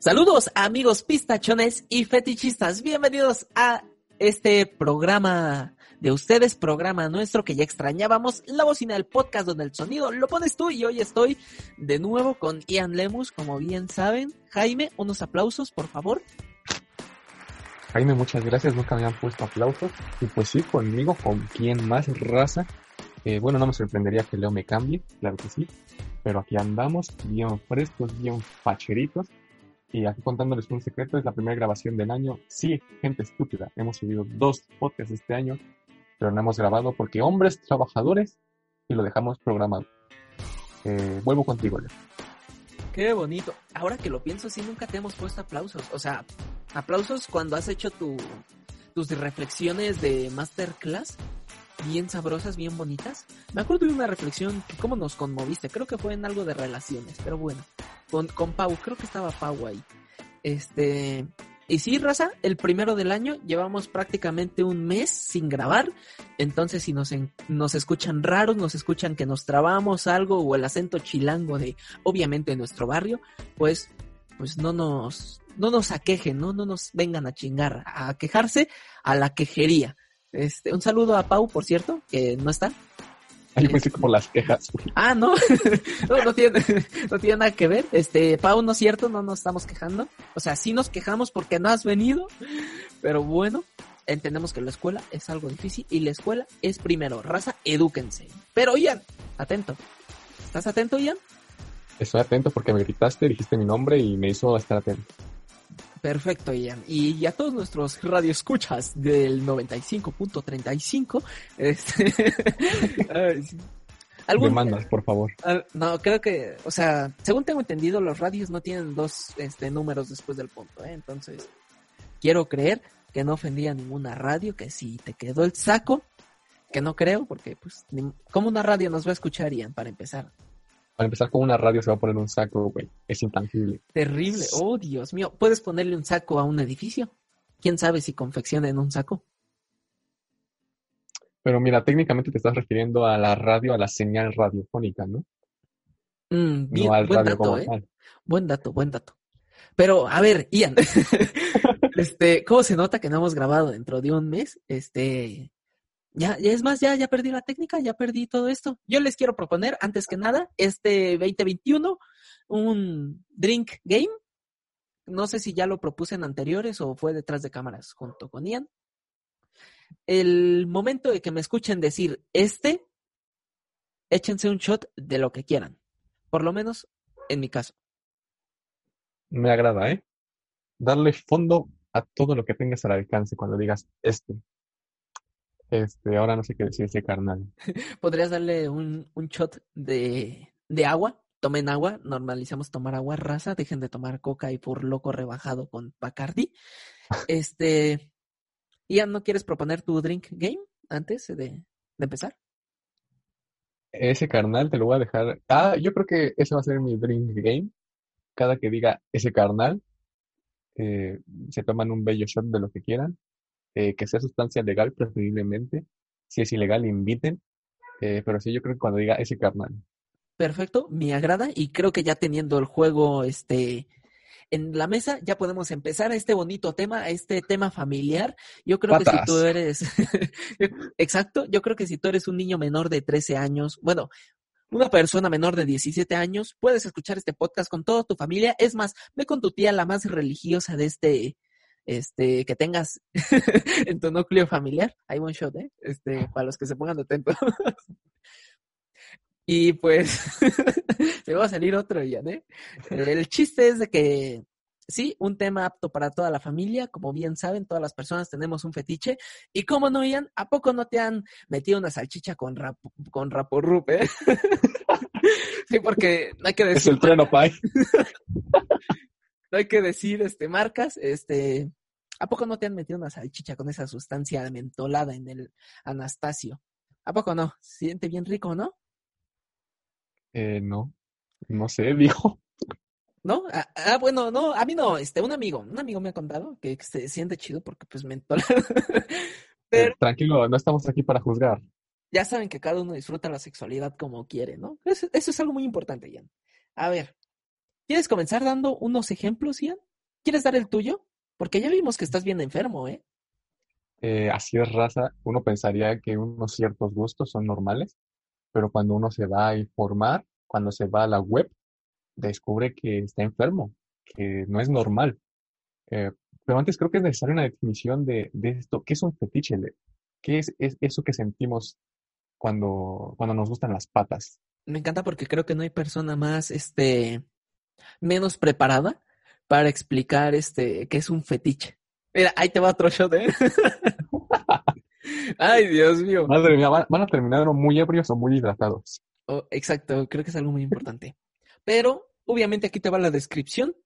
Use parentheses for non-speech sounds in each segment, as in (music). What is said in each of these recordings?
Saludos amigos pistachones y fetichistas, bienvenidos a este programa de ustedes, programa nuestro que ya extrañábamos, la bocina del podcast donde el sonido lo pones tú y hoy estoy de nuevo con Ian Lemus, como bien saben. Jaime, unos aplausos, por favor. Jaime, muchas gracias, nunca me han puesto aplausos. Y pues sí, conmigo, con quién más raza. Eh, bueno, no me sorprendería que Leo me cambie, claro que sí. Pero aquí andamos, bien frescos, bien facheritos. Y aquí contándoles un secreto, es la primera grabación del año. Sí, gente estúpida, hemos subido dos podcasts este año, pero no hemos grabado porque hombres trabajadores y lo dejamos programado. Eh, vuelvo contigo, Leo. Qué bonito. Ahora que lo pienso, sí, nunca te hemos puesto aplausos. O sea, aplausos cuando has hecho tu, tus reflexiones de masterclass bien sabrosas, bien bonitas. Me acuerdo de una reflexión, cómo nos conmoviste, creo que fue en algo de relaciones, pero bueno, con, con Pau, creo que estaba Pau ahí. Este, y sí, raza, el primero del año llevamos prácticamente un mes sin grabar, entonces si nos, nos escuchan raros, nos escuchan que nos trabamos algo o el acento chilango de, obviamente, nuestro barrio, pues, pues no nos, no nos aquejen, ¿no? No nos vengan a chingar, a quejarse a la quejería. Este, un saludo a Pau, por cierto, que no está. Ahí pensé como las quejas. Ah, no. (laughs) no, no tiene, no tiene nada que ver. Este, Pau, no es cierto, no nos estamos quejando. O sea, sí nos quejamos porque no has venido. Pero bueno, entendemos que la escuela es algo difícil y la escuela es primero. Raza, edúquense. Pero Ian, atento. ¿Estás atento, Ian? Estoy atento porque me gritaste, dijiste mi nombre y me hizo estar atento. Perfecto, Ian. Y a todos nuestros radioescuchas del 95.35, este... (laughs) Demandas, por favor. No, creo que, o sea, según tengo entendido, los radios no tienen dos este, números después del punto, ¿eh? Entonces, quiero creer que no ofendía ninguna radio, que si te quedó el saco, que no creo, porque, pues, ¿cómo una radio nos va a escuchar, Ian, para empezar? Para empezar con una radio se va a poner un saco, güey. Es intangible. Terrible. Oh, Dios mío. ¿Puedes ponerle un saco a un edificio? ¿Quién sabe si confecciona en un saco? Pero mira, técnicamente te estás refiriendo a la radio, a la señal radiofónica, ¿no? Mm, bien, buen dato, ¿eh? Buen dato, buen dato. Pero, a ver, Ian, (laughs) este, ¿cómo se nota que no hemos grabado dentro de un mes? Este, ya, ya es más, ya, ya perdí la técnica, ya perdí todo esto. Yo les quiero proponer, antes que nada, este 2021, un drink game. No sé si ya lo propuse en anteriores o fue detrás de cámaras junto con Ian. El momento de que me escuchen decir este, échense un shot de lo que quieran. Por lo menos en mi caso. Me agrada, ¿eh? Darle fondo a todo lo que tengas al alcance cuando digas este. Este, ahora no sé qué decir ese carnal. (laughs) ¿Podrías darle un, un shot de, de agua? Tomen agua, normalicemos tomar agua raza, dejen de tomar coca y por loco rebajado con Bacardi. Este, Ian, ¿no quieres proponer tu drink game antes de, de empezar? Ese carnal te lo voy a dejar. Ah, yo creo que ese va a ser mi drink game. Cada que diga ese carnal, eh, se toman un bello shot de lo que quieran eh, que sea sustancia legal preferiblemente. Si es ilegal, inviten. Eh, pero sí, yo creo que cuando diga ese carnal. Perfecto, me agrada y creo que ya teniendo el juego este en la mesa ya podemos empezar a este bonito tema, a este tema familiar. Yo creo que si tú eres, (laughs) exacto, yo creo que si tú eres un niño menor de 13 años, bueno, una persona menor de 17 años, puedes escuchar este podcast con toda tu familia. Es más, ve con tu tía la más religiosa de este, este, que tengas (laughs) en tu núcleo familiar. Hay un shot, ¿eh? Este, para los que se pongan atentos. (laughs) y pues, (laughs) se va a salir otro ya, ¿eh? El chiste es de que, sí, un tema apto para toda la familia. Como bien saben, todas las personas tenemos un fetiche. Y como no, Ian, ¿a poco no te han metido una salchicha con, rap, con raporrup, eh? sí, porque hay que decir... Es el trueno pie no hay que decir este marcas, este ¿a poco no te han metido una salchicha con esa sustancia mentolada en el Anastasio? ¿A poco no? Siente bien rico, ¿no? Eh, no, no sé, (laughs) dijo. ¿No? Ah, ah, bueno, no, a mí no, este, un amigo, un amigo me ha contado que se siente chido porque pues mentola. (laughs) Pero, tranquilo, no estamos aquí para juzgar. Ya saben que cada uno disfruta la sexualidad como quiere, ¿no? Eso, eso es algo muy importante, Ian. A ver, ¿Quieres comenzar dando unos ejemplos, Ian? ¿Quieres dar el tuyo? Porque ya vimos que estás bien enfermo, ¿eh? Eh, así es raza, uno pensaría que unos ciertos gustos son normales, pero cuando uno se va a informar, cuando se va a la web, descubre que está enfermo, que no es normal. Eh, pero antes creo que es necesaria una definición de, de esto. ¿Qué es un fetiche? ¿Qué es, es eso que sentimos cuando, cuando nos gustan las patas? Me encanta porque creo que no hay persona más, este, menos preparada para explicar, este, qué es un fetiche. Mira, ahí te va otro shot, ¿eh? (laughs) Ay, Dios mío. Madre mía, van, a terminar muy ebrios o muy hidratados. Oh, exacto, creo que es algo muy importante. Pero, obviamente, aquí te va la descripción.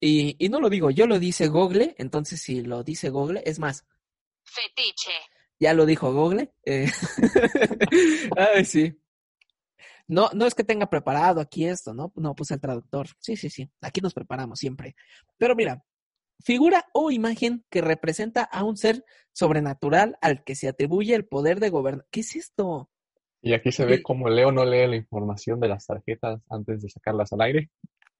Y, y no lo digo, yo lo dice Google, entonces si lo dice Google, es más, Fetiche. ya lo dijo Google. eh, (laughs) Ay, sí. No, no es que tenga preparado aquí esto, ¿no? No, puse el traductor. Sí, sí, sí. Aquí nos preparamos siempre. Pero mira, figura o imagen que representa a un ser sobrenatural al que se atribuye el poder de gobernar. ¿Qué es esto? Y aquí se ve Sí. cómo Leo no lee la información de las tarjetas antes de sacarlas al aire.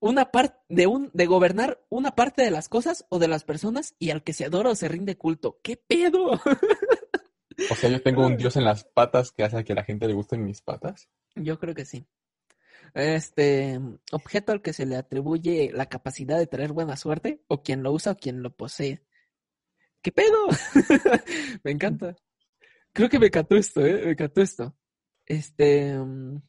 Una parte de un de gobernar una parte de las cosas o de las personas y al que se adora o se rinde culto. ¿Qué pedo? (laughs) O sea, yo tengo un dios en las patas que hace que a la gente le gusten mis patas. Yo creo que sí. Este objeto al que se le atribuye la capacidad de traer buena suerte, o quien lo usa o quien lo posee. ¿Qué pedo? (laughs) Me encanta. Creo que me encantó esto, ¿eh? Me encantó esto. Este. mm,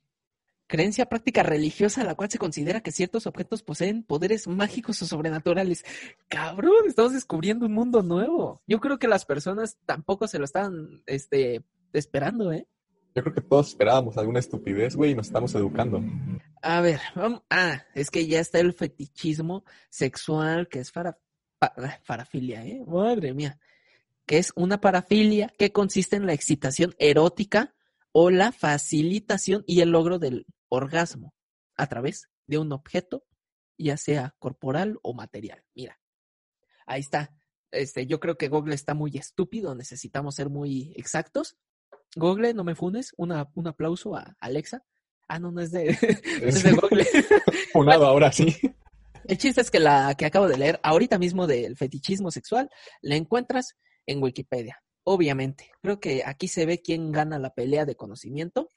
creencia práctica religiosa, la cual se considera que ciertos objetos poseen poderes mágicos o sobrenaturales. Cabrón, estamos descubriendo un mundo nuevo. Yo creo que las personas tampoco se lo estaban este, esperando, ¿eh? Yo creo que todos esperábamos alguna estupidez, güey, y nos estamos educando. A ver, vamos. Ah, es que ya está el fetichismo sexual, que es para, pa- ah, parafilia, ¿eh? Madre mía. Que es una parafilia que consiste en la excitación erótica o la facilitación y el logro del orgasmo a través de un objeto, ya sea corporal o material. Mira, ahí está. Este, yo creo que Google está muy estúpido, necesitamos ser muy exactos. Google, no me funes, una, un aplauso a Alexa. Ah, no, no es de, (laughs) es de (laughs) Google. (laughs) Funado ahora sí. El chiste es que la que acabo de leer ahorita mismo del fetichismo sexual la encuentras en Wikipedia. Obviamente, creo que aquí se ve quién gana la pelea de conocimiento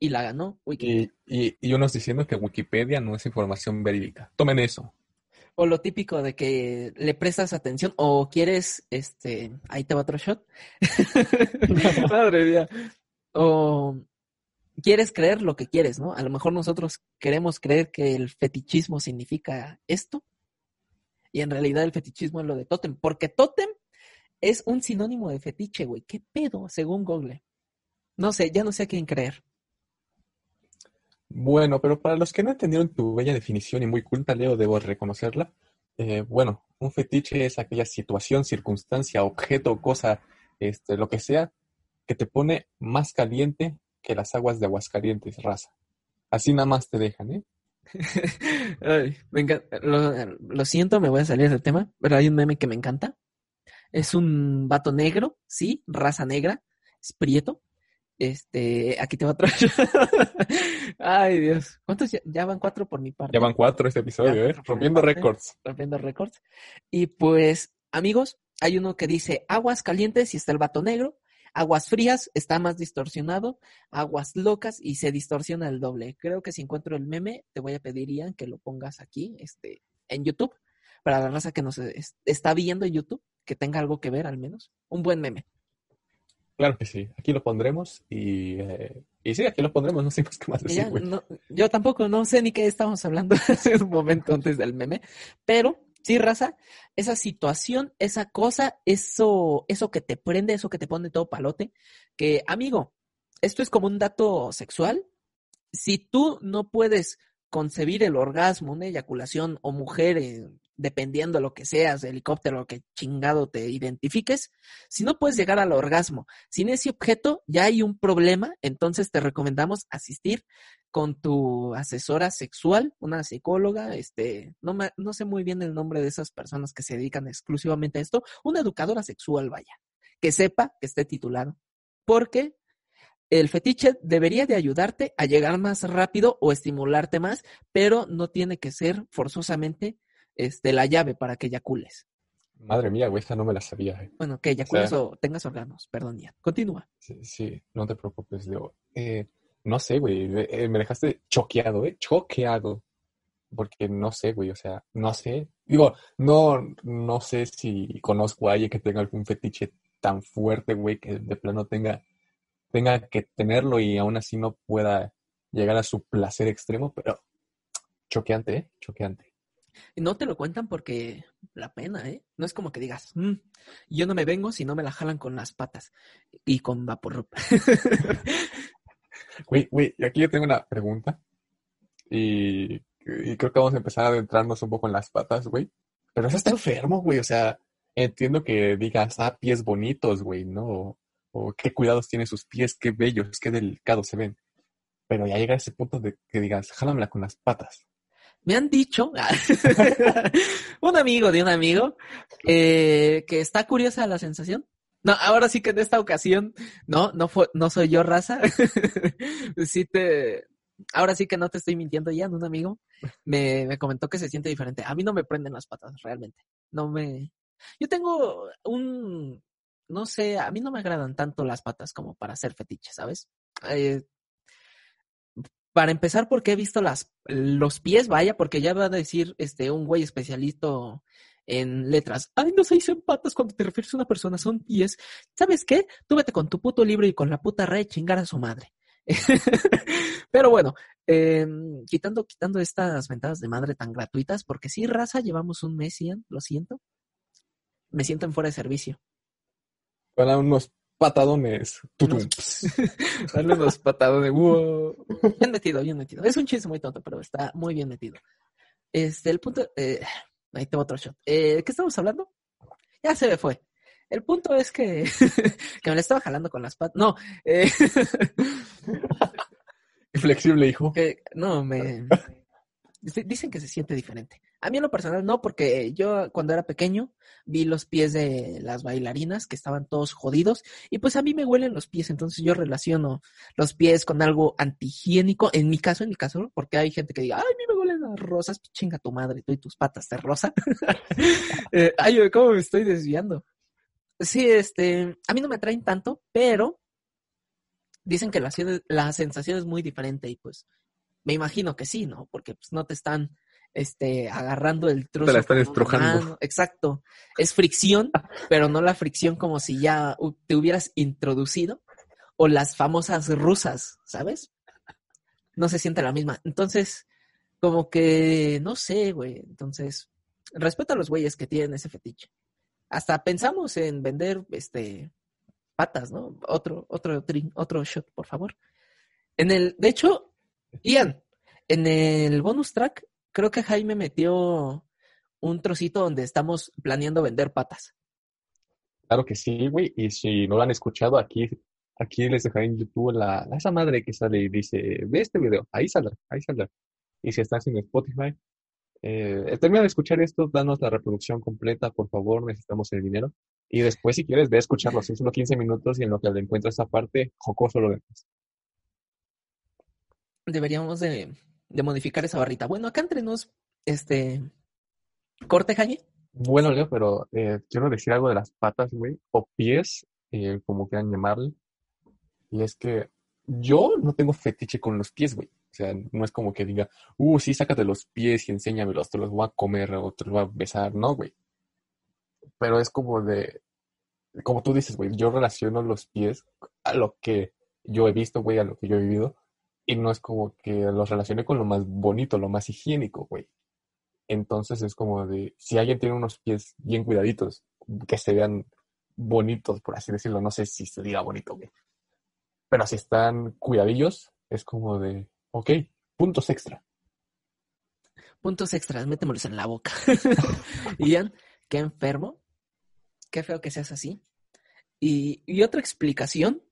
y la ganó Wikipedia. Y, y, y unos diciendo que Wikipedia no es información verídica. Tomen eso. O lo típico de que le prestas atención o quieres, este, ahí te va otro shot. (laughs) Madre mía. O quieres creer lo que quieres, ¿no? A lo mejor nosotros queremos creer que el fetichismo significa esto y en realidad el fetichismo es lo de tótem, porque tótem es un sinónimo de fetiche, güey. ¿Qué pedo, según Google? No sé, ya no sé a quién creer. Bueno, pero para los que no entendieron tu bella definición y muy culta, Leo, debo reconocerla. Eh, bueno, un fetiche es aquella situación, circunstancia, objeto, cosa, este, lo que sea, que te pone más caliente que las aguas de Aguascalientes, raza. Así nada más te dejan, ¿eh? (laughs) Ay, lo siento, me voy a salir del tema, pero hay un meme que me encanta. Es un vato negro, sí, raza negra, es prieto. Este, aquí te va otro. (laughs) Ay, Dios. ¿Cuántos ya, ya van cuatro por mi parte? Ya van cuatro este episodio, ¿eh? Rompiendo récords. rompiendo récords. Y pues, amigos, hay uno que dice aguas calientes y está el vato negro, aguas frías está más distorsionado, aguas locas y se distorsiona el doble. Creo que si encuentro el meme, te voy a pedir, Ian, que lo pongas aquí, este, en YouTube, para la raza que nos es- está viendo en YouTube, que tenga algo que ver al menos. Un buen meme. Claro que sí. Aquí lo pondremos y, eh, y sí, aquí lo pondremos. No sé más qué más decir, ya, no- yo tampoco no sé ni qué estábamos hablando (laughs) hace un momento antes del meme, pero sí, raza, esa situación, esa cosa, eso, eso que te prende, eso que te pone todo palote, que amigo, esto es como un dato sexual. Si tú no puedes concebir el orgasmo, una eyaculación o mujer, dependiendo de lo que seas, helicóptero, lo que chingado te identifiques, si no puedes llegar al orgasmo sin ese objeto, ya hay un problema, entonces te recomendamos asistir con tu asesora sexual, una psicóloga, este, no, me- no sé muy bien el nombre de esas personas que se dedican exclusivamente a esto, una educadora sexual, vaya, que sepa que esté titulado, porque el fetiche debería de ayudarte a llegar más rápido o estimularte más, pero no tiene que ser forzosamente este, la llave para que eyacules. Madre mía, güey, esta no me la sabía. eh. Bueno, que eyacules o, tengas órganos, perdón, ya. Continúa. Sí, sí, no te preocupes, Leo. Eh, no sé, güey, eh, me dejaste choqueado, ¿eh? Choqueado. Porque no sé, güey, o sea, no sé. Digo, no, no sé si conozco a alguien que tenga algún fetiche tan fuerte, güey, que de plano tenga, tenga que tenerlo y aún así no pueda llegar a su placer extremo, pero choqueante, ¿eh? Choqueante. Y no te lo cuentan porque la pena, ¿eh? No es como que digas, "Mm, yo no me vengo si no me la jalan con las patas y con vaporrup. (laughs) Güey, güey, aquí yo tengo una pregunta. Y, y creo que vamos a empezar a adentrarnos un poco en las patas, güey. Pero eso está enfermo, güey. O sea, entiendo que digas, ah, pies bonitos, güey, ¿no? O, o qué cuidados tienen sus pies, qué bellos, qué delicados se ven. Pero ya llega ese punto de que digas, jálamela con las patas. Me han dicho, (laughs) un amigo de un amigo, eh, que está curiosa la sensación. No, ahora sí que en esta ocasión, no, no fue, no soy yo raza. (laughs) sí te, ahora sí que no te estoy mintiendo ya, un amigo me, me comentó que se siente diferente. A mí no me prenden las patas, realmente. No me, yo tengo un, no sé, a mí no me agradan tanto las patas como para hacer fetiche, ¿sabes? Eh, para empezar, porque he visto las, los pies, vaya, porque ya va a decir este un güey especialista en letras. Ay, no se dicen patas cuando te refieres a una persona, son pies. ¿Sabes qué? Tú vete con tu puto libro y con la puta red chingar a su madre. (laughs) Pero bueno, eh, quitando, quitando estas ventanas de madre tan gratuitas, porque sí, raza, llevamos un mes, Ian, lo siento. Me siento en fuera de servicio. Para unos patadones. Darle unos (laughs) patadones. Wow. Bien metido, bien metido. Es un chiste muy tonto, pero está muy bien metido. Este, el punto. Eh, ahí tengo otro shot. Eh, ¿Qué estamos hablando? Ya se me fue. El punto es que, (laughs) que me la estaba jalando con las patas. No. Eh, (laughs) Flexible, hijo. que, no, me. Dicen que se siente diferente. A mí en lo personal no, porque yo cuando era pequeño vi los pies de las bailarinas que estaban todos jodidos y pues a mí me huelen los pies, entonces yo relaciono los pies con algo antihigiénico, en mi caso, en mi caso, porque hay gente que diga, ay, a mí me huelen las rosas, chinga tu madre, tú y tus patas de rosa. (laughs) eh, ay, ¿cómo me estoy desviando? Sí, este, a mí no me atraen tanto, pero dicen que la, la sensación es muy diferente y pues me imagino que sí, ¿no? Porque pues no te están este, agarrando el trozo. Te la están estrujando. Exacto. Es fricción, pero no la fricción como si ya te hubieras introducido. O las famosas rusas, ¿sabes? No se siente la misma. Entonces, como que, no sé, güey. Entonces, respeto a los güeyes que tienen ese fetiche. Hasta pensamos en vender, este, patas, ¿no? Otro, otro, otro shot, por favor. En el, de hecho, Ian, en el bonus track, creo que Jaime metió un trocito donde estamos planeando vender patas. Claro que sí, güey. Y si no lo han escuchado, aquí, aquí les dejaré en YouTube la, esa madre que sale y dice, ve este video, ahí saldrá, ahí saldrá. Y si estás en Spotify, eh, termina de escuchar esto, danos la reproducción completa, por favor, necesitamos el dinero. Y después, si quieres, ve a escucharlo, son solo 15 minutos y en lo que le encuentras esa parte, jocoso lo demás. Deberíamos de, de modificar esa barrita. Bueno, acá entre nos, este, corte, Jaime. Bueno, Leo, pero eh, quiero decir algo de las patas, güey, o pies, eh, como quieran llamarle. Y es que yo no tengo fetiche con los pies, güey. O sea, no es como que diga, uh, sí, sácate los pies y enséñamelos, te los voy a comer o te los voy a besar, no, güey. Pero es como de, como tú dices, güey, yo relaciono los pies a lo que yo he visto, güey, a lo que yo he vivido. Y no es como que los relacione con lo más bonito, lo más higiénico, güey. Entonces es como de, si alguien tiene unos pies bien cuidaditos, que se vean bonitos, por así decirlo, no sé si se diga bonito, güey. Pero si están cuidadillos, es como de, ok, puntos extra. Puntos extras, métemelos en la boca. (laughs) Ian, qué enfermo. Qué feo que seas así. Y, y otra explicación,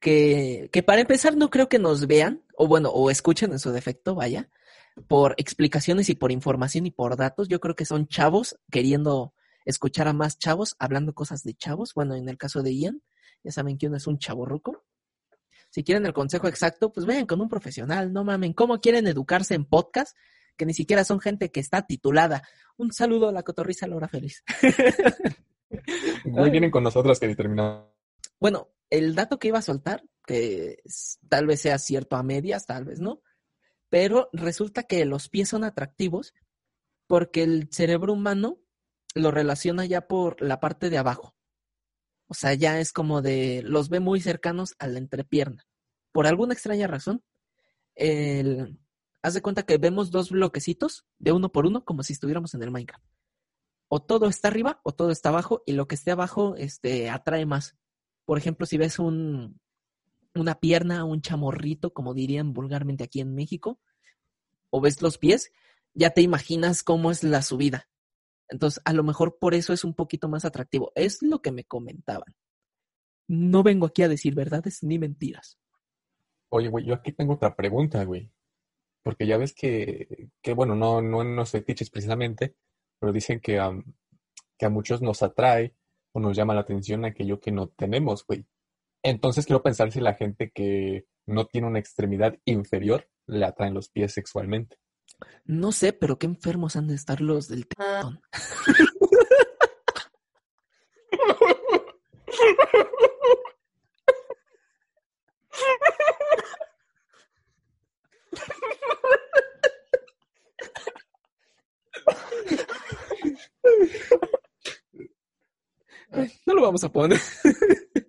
que, que para empezar no creo que nos vean, o bueno, o escuchen en su defecto, vaya, por explicaciones y por información y por datos. Yo creo que son chavos queriendo escuchar a más chavos hablando cosas de chavos. Bueno, en el caso de Ian, ya saben que uno es un chavo ruco. Si quieren el consejo exacto, pues vayan con un profesional, no mamen. ¿Cómo quieren educarse en podcast? que ni siquiera son gente que está titulada. Un saludo a la cotorriza Laura Feliz. (laughs) Muy vienen con nosotros que determinamos. Bueno, el dato que iba a soltar, que tal vez sea cierto a medias, tal vez no, pero resulta que los pies son atractivos porque el cerebro humano lo relaciona ya por la parte de abajo. O sea, ya es como de, los ve muy cercanos a la entrepierna. Por alguna extraña razón, el, haz de cuenta que vemos dos bloquecitos de uno por uno como si estuviéramos en el Minecraft. O todo está arriba o todo está abajo y lo que esté abajo este, atrae más. Por ejemplo, si ves un, una pierna, un chamorrito, como dirían vulgarmente aquí en México, o ves los pies, ya te imaginas cómo es la subida. Entonces, a lo mejor por eso es un poquito más atractivo. Es lo que me comentaban. No vengo aquí a decir verdades ni mentiras. Oye, güey, yo aquí tengo otra pregunta, güey. Porque ya ves que, que bueno, no, no en los fetiches precisamente, pero dicen que, que a muchos nos atrae o nos llama la atención aquello que no tenemos, güey. Entonces quiero pensar si la gente que no tiene una extremidad inferior le atraen los pies sexualmente. No sé, pero qué enfermos han de estar los del tetón. (laughs) (laughs) no lo vamos a poner. (laughs)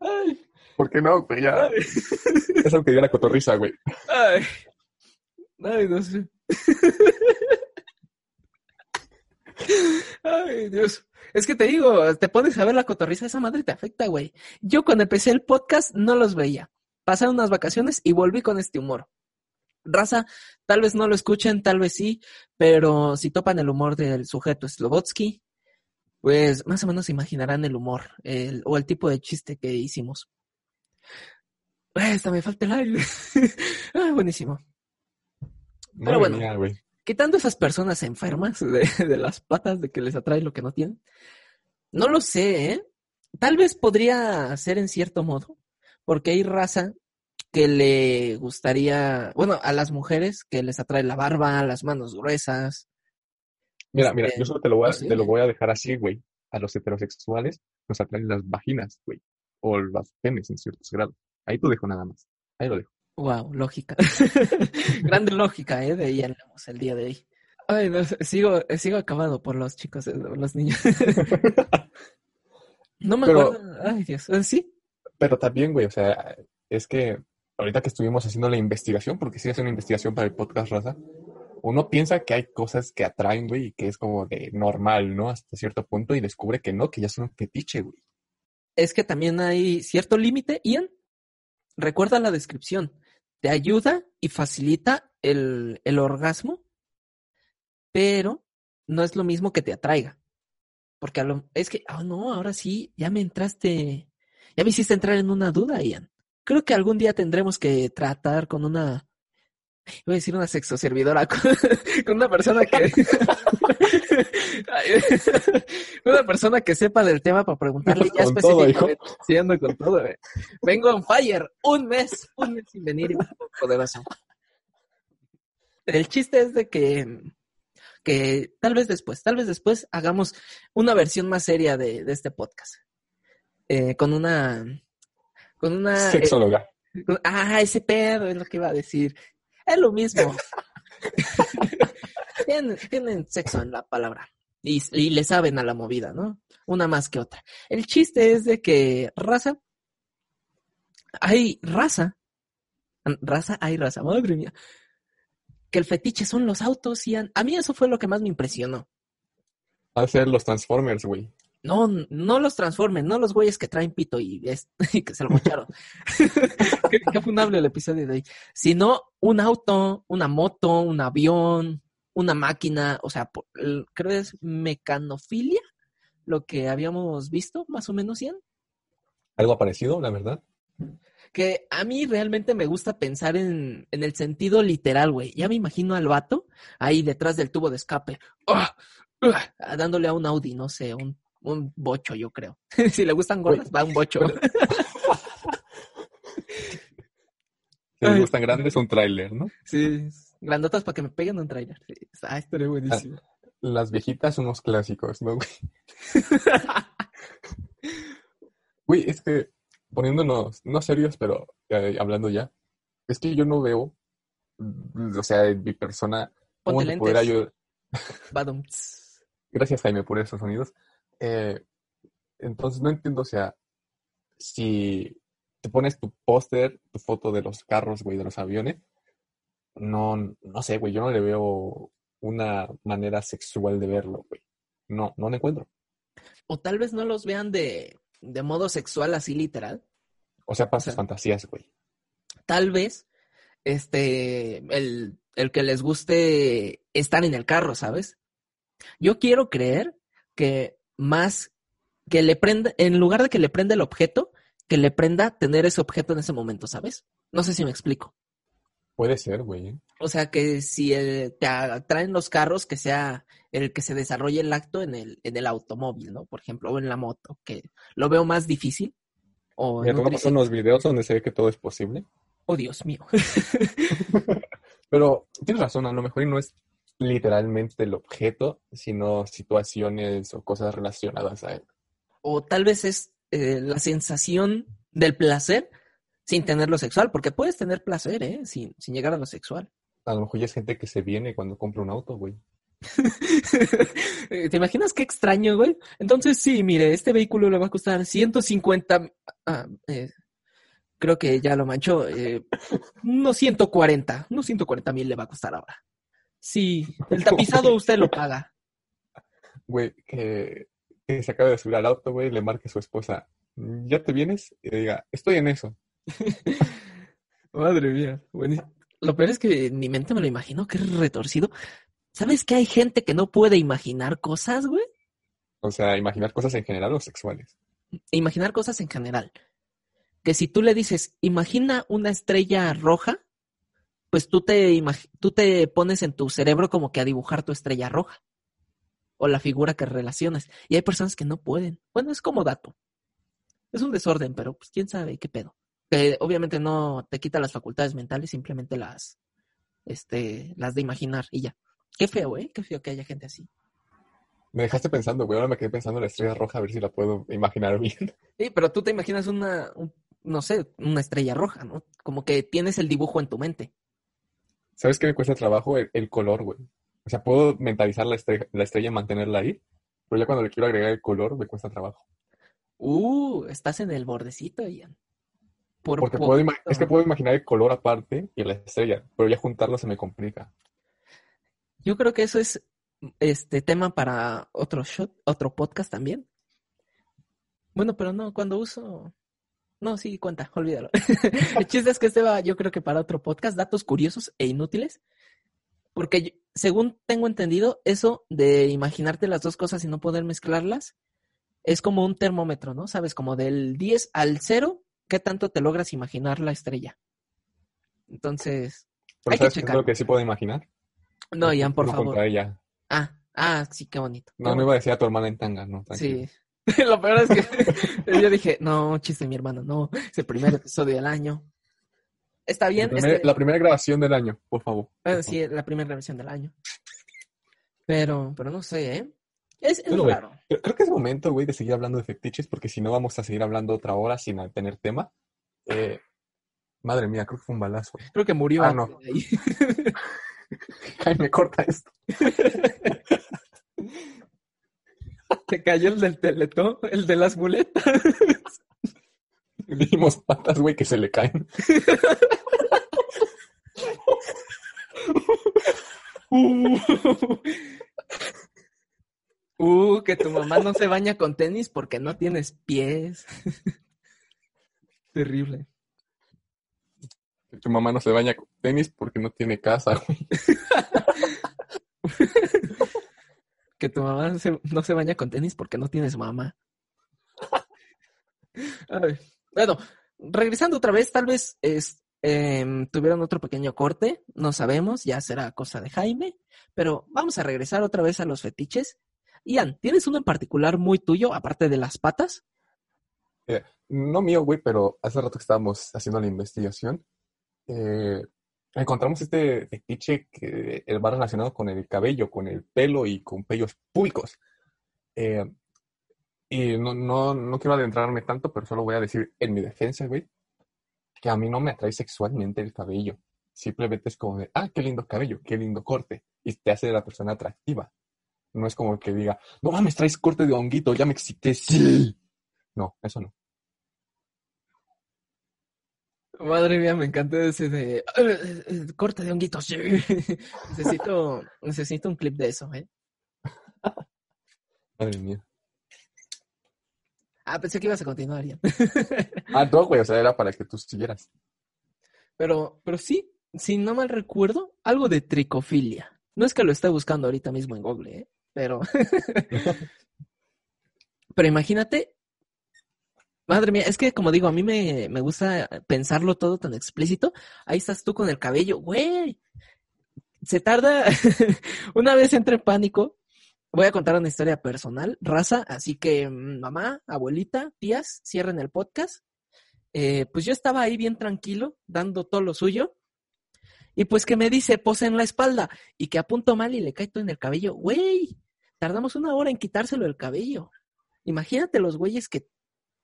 Ay. ¿Por qué no, güey? Ya. Es algo que dio la cotorriza, güey. Ay. Ay, no sé. Ay, Dios. Es que te digo, te pones a ver la cotorriza, esa madre te afecta, güey. Yo cuando empecé el podcast no los veía. Pasaron unas vacaciones y volví con este humor. Raza, tal vez no lo escuchen, tal vez sí, pero si topan el humor del sujeto Slobotsky, pues más o menos imaginarán el humor el, o el tipo de chiste que hicimos. Esta me falta el aire. (laughs) buenísimo. Pero bueno, quitando esas personas enfermas de, (laughs) de, las patas de que les atrae lo que no tienen, no lo sé, ¿eh? Tal vez podría ser en cierto modo, porque hay raza que le gustaría, bueno, a las mujeres que les atrae la barba, las manos gruesas, Mira, mira, yo solo te lo voy a, te lo voy a dejar así, güey. A los heterosexuales nos atraen las vaginas, güey. O las penes en ciertos grados. Ahí tú dejo nada más. Ahí lo dejo. Wow, lógica. (laughs) Grande lógica, ¿eh? De ahí hablamos el día de hoy. Ay, no, sigo, sigo acabado por los chicos, eh, los niños. (laughs) no me acuerdo. Ay, Dios. Eh, sí. Pero también, güey, o sea, es que ahorita que estuvimos haciendo la investigación, porque sí es una investigación para el podcast Raza, uno piensa que hay cosas que atraen, güey, y que es como de normal, ¿no? Hasta cierto punto y descubre que no, que ya son un fetiche, güey. Es que también hay cierto límite, Ian. Recuerda la descripción. Te ayuda y facilita el, el orgasmo, pero no es lo mismo que te atraiga. Porque a lo, es que, oh no, ahora sí, ya me entraste, ya me hiciste entrar en una duda, Ian. Creo que algún día tendremos que tratar con una Voy a decir una sexoservidora con, (laughs) con una persona que. (laughs) una persona que sepa del tema para preguntarle ya específicamente. Sí, ando con todo. Eh. Vengo on fire. Un mes. Un mes sin venir. Poderoso. El chiste es de que. Que tal vez después, tal vez después hagamos una versión más seria de, de este podcast. Eh, con una. Con una. Eh, Sexóloga. ah, ese pedo es lo que iba a decir. Es lo mismo. (laughs) tienen, sexo en la palabra. Y, y, le saben a la movida, ¿no? Una más que otra. El chiste es de que raza. Hay raza. Raza, hay raza. Madre mía. Que el fetiche son los autos y a mí eso fue lo que más me impresionó. Hacer los Transformers, güey. No, no los transformen, no los güeyes que traen pito y, (laughs) que se lo mocharon. (laughs) qué, qué funable el episodio de hoy. Sino un auto, una moto, un avión, una máquina, o sea, creo que es mecanofilia lo que habíamos visto, más o menos, Ian. Algo parecido, la verdad. Que a mí realmente me gusta pensar en, en el sentido literal, güey. Ya me imagino al vato ahí detrás del tubo de escape, ¡ah! ¡ah! dándole a un Audi, no sé, un un bocho, yo creo. (laughs) si le gustan gordas, va un bocho. (laughs) si le gustan grandes, un tráiler, ¿no? Sí. Grandotas para que me peguen un trailer. Sí, ah, estaría buenísimo. Las viejitas son unos clásicos, ¿no, güey? (laughs) Güey, es que poniéndonos, no serios, pero eh, hablando ya, es que yo no veo, mm, o sea, en mi persona, cómo Ponte te lentes. Badum, tss. Gracias, Jaime, por esos sonidos. Eh, entonces, no entiendo, o sea, si te pones tu póster, tu foto de los carros, güey, de los aviones, no, no sé, güey, yo no le veo una manera sexual de verlo, güey. No, no lo encuentro. O tal vez no los vean de, de modo sexual así literal. O sea, sus sea, fantasías, güey. Tal vez, este, el, el que les guste estar en el carro, ¿sabes? Yo quiero creer que más que le prenda, en lugar de que le prenda el objeto, que le prenda tener ese objeto en ese momento, ¿sabes? No sé si me explico. Puede ser, güey. O sea, que si eh, te atraen los carros, que sea el que se desarrolle el acto en el, en el automóvil, ¿no? Por ejemplo, o en la moto, que lo veo más difícil. O Mira, en te un voy a pasar triciclo. unos videos donde se ve que todo es posible. Oh, Dios mío. (laughs) Pero tienes razón, a lo mejor y no es literalmente el objeto, sino situaciones o cosas relacionadas a él. o tal vez es eh, la sensación del placer sin tener lo sexual, porque puedes tener placer, ¿eh? Sin, sin llegar a lo sexual. A lo mejor ya es gente que se viene cuando compra un auto, güey. (laughs) ¿Te imaginas qué extraño, güey? Entonces, sí, mire, este vehículo le va a costar 150, ah, eh, creo que ya lo manchó, eh, unos 140, unos 140 mil le va a costar ahora. Sí, el (laughs) tapizado usted lo paga. Güey, que, que se acaba de subir al auto, güey, le marque a su esposa, ¿ya te vienes? Y le diga, estoy en eso. (laughs) Madre mía, buenísimo. Lo peor es que mi mente me lo imagino, que es retorcido. ¿Sabes que hay gente que no puede imaginar cosas, güey? O sea, imaginar cosas en general o sexuales. Imaginar cosas en general. Que si tú le dices, imagina una estrella roja, pues tú te, tú te pones en tu cerebro como que a dibujar tu estrella roja. O la figura que relacionas. Y hay personas que no pueden. Bueno, es como dato. Es un desorden, pero pues quién sabe qué pedo. Que obviamente no te quita las facultades mentales, simplemente las, este, las de imaginar y ya. Qué feo, ¿eh? Qué feo que haya gente así. Me dejaste pensando, güey, ahora me quedé pensando en la estrella roja, a ver si la puedo imaginar bien. (laughs) Sí, pero tú te imaginas una, un- no sé, una estrella roja, ¿no? Como que tienes el dibujo en tu mente. ¿Sabes qué me cuesta trabajo? El, el color, güey. O sea, puedo mentalizar la estrella, la estrella y mantenerla ahí, pero ya cuando le quiero agregar el color, me cuesta trabajo. Uh, estás en el bordecito, Ian. Por Porque puedo es que puedo imaginar el color aparte y la estrella, pero ya juntarlo se me complica. Yo creo que eso es este tema para otro shot, otro podcast también. Bueno, pero no, cuando uso. No, sí, cuenta, olvídalo. (laughs) El chiste es que este va, yo creo que para otro podcast, datos curiosos e inútiles. Porque según tengo entendido, eso de imaginarte las dos cosas y no poder mezclarlas es como un termómetro, ¿no? Sabes, como del 10 al 0, ¿qué tanto te logras imaginar la estrella? Entonces, Pero Hay que ¿sabes qué es checar. lo que sí puedo imaginar? no, Ian, por favor. ella. Ah, ah, sí, qué bonito. No, no bonito. iba a decir a tu hermana en tanga, no, tranquilo. Sí. (laughs) Lo peor es que (laughs) yo dije, no, chiste, mi hermano, no, es el primer episodio del año. Está bien, es primera, que- la primera grabación del año, por favor. ah, sí, la primera revisión del año. Pero, pero no sé, ¿eh? Es, es raro. Creo, creo que es momento, güey, de seguir hablando de fetiches, porque si no vamos a seguir hablando otra hora sin tener tema. Eh, madre mía, creo que fue un balazo. Creo que murió Ah, no. Jaime, (laughs) corta esto. Se cayó el del teletón, el de las muletas. (laughs) Dijimos patas, güey, que se le caen. (laughs) Uh, que tu mamá no se baña con tenis porque no tienes pies. Terrible. Que Tu mamá no se baña con tenis porque no tiene casa, güey. (laughs) Que tu mamá no se, no se baña con tenis porque no tienes mamá. (laughs) Ay, Bueno, regresando otra vez, tal vez es, em, tuvieron otro pequeño corte, no sabemos, ya será cosa de Jaime, pero vamos a regresar otra vez a los fetiches. Ian, ¿tienes uno en particular muy tuyo, aparte de las patas? No mío, güey, pero hace rato que estábamos haciendo la investigación. eh, encontramos este fetiche que va relacionado con el cabello, con el pelo y con pellos públicos. Eh, y no, no, no quiero adentrarme tanto, pero solo voy a decir en mi defensa, güey, que a mí no me atrae sexualmente el cabello. Simplemente es como de, ah, qué lindo cabello, qué lindo corte. Y te hace la persona atractiva. No es como que diga, no mames, traes corte de honguito, ya me excité, sí. No, eso no. Madre mía, me encanta ese de eh, eh, corte de honguitos. sí. (laughs) necesito, necesito un clip de eso, ¿eh? (laughs) Madre mía. Ah, pensé que ibas a continuar ya. (laughs) Ah, no, güey, o sea, era para que tú siguieras. Pero, pero sí, si no mal recuerdo, algo de tricofilia. No es que lo esté buscando ahorita mismo en Google, ¿eh? Pero. pero imagínate. Madre mía, es que como digo, a mí me, me gusta pensarlo todo tan explícito. Ahí estás tú con el cabello, güey. Se tarda. (laughs) Una vez entré en pánico. Voy a contar una historia personal, raza. Así que, mm, mamá, abuelita, tías, cierren el podcast. Eh, pues yo estaba ahí bien tranquilo, dando todo lo suyo. Y pues que me dice, pose en la espalda. Y que apunto mal y le cae todo en el cabello. Güey, tardamos una hora en quitárselo del cabello. Imagínate los güeyes que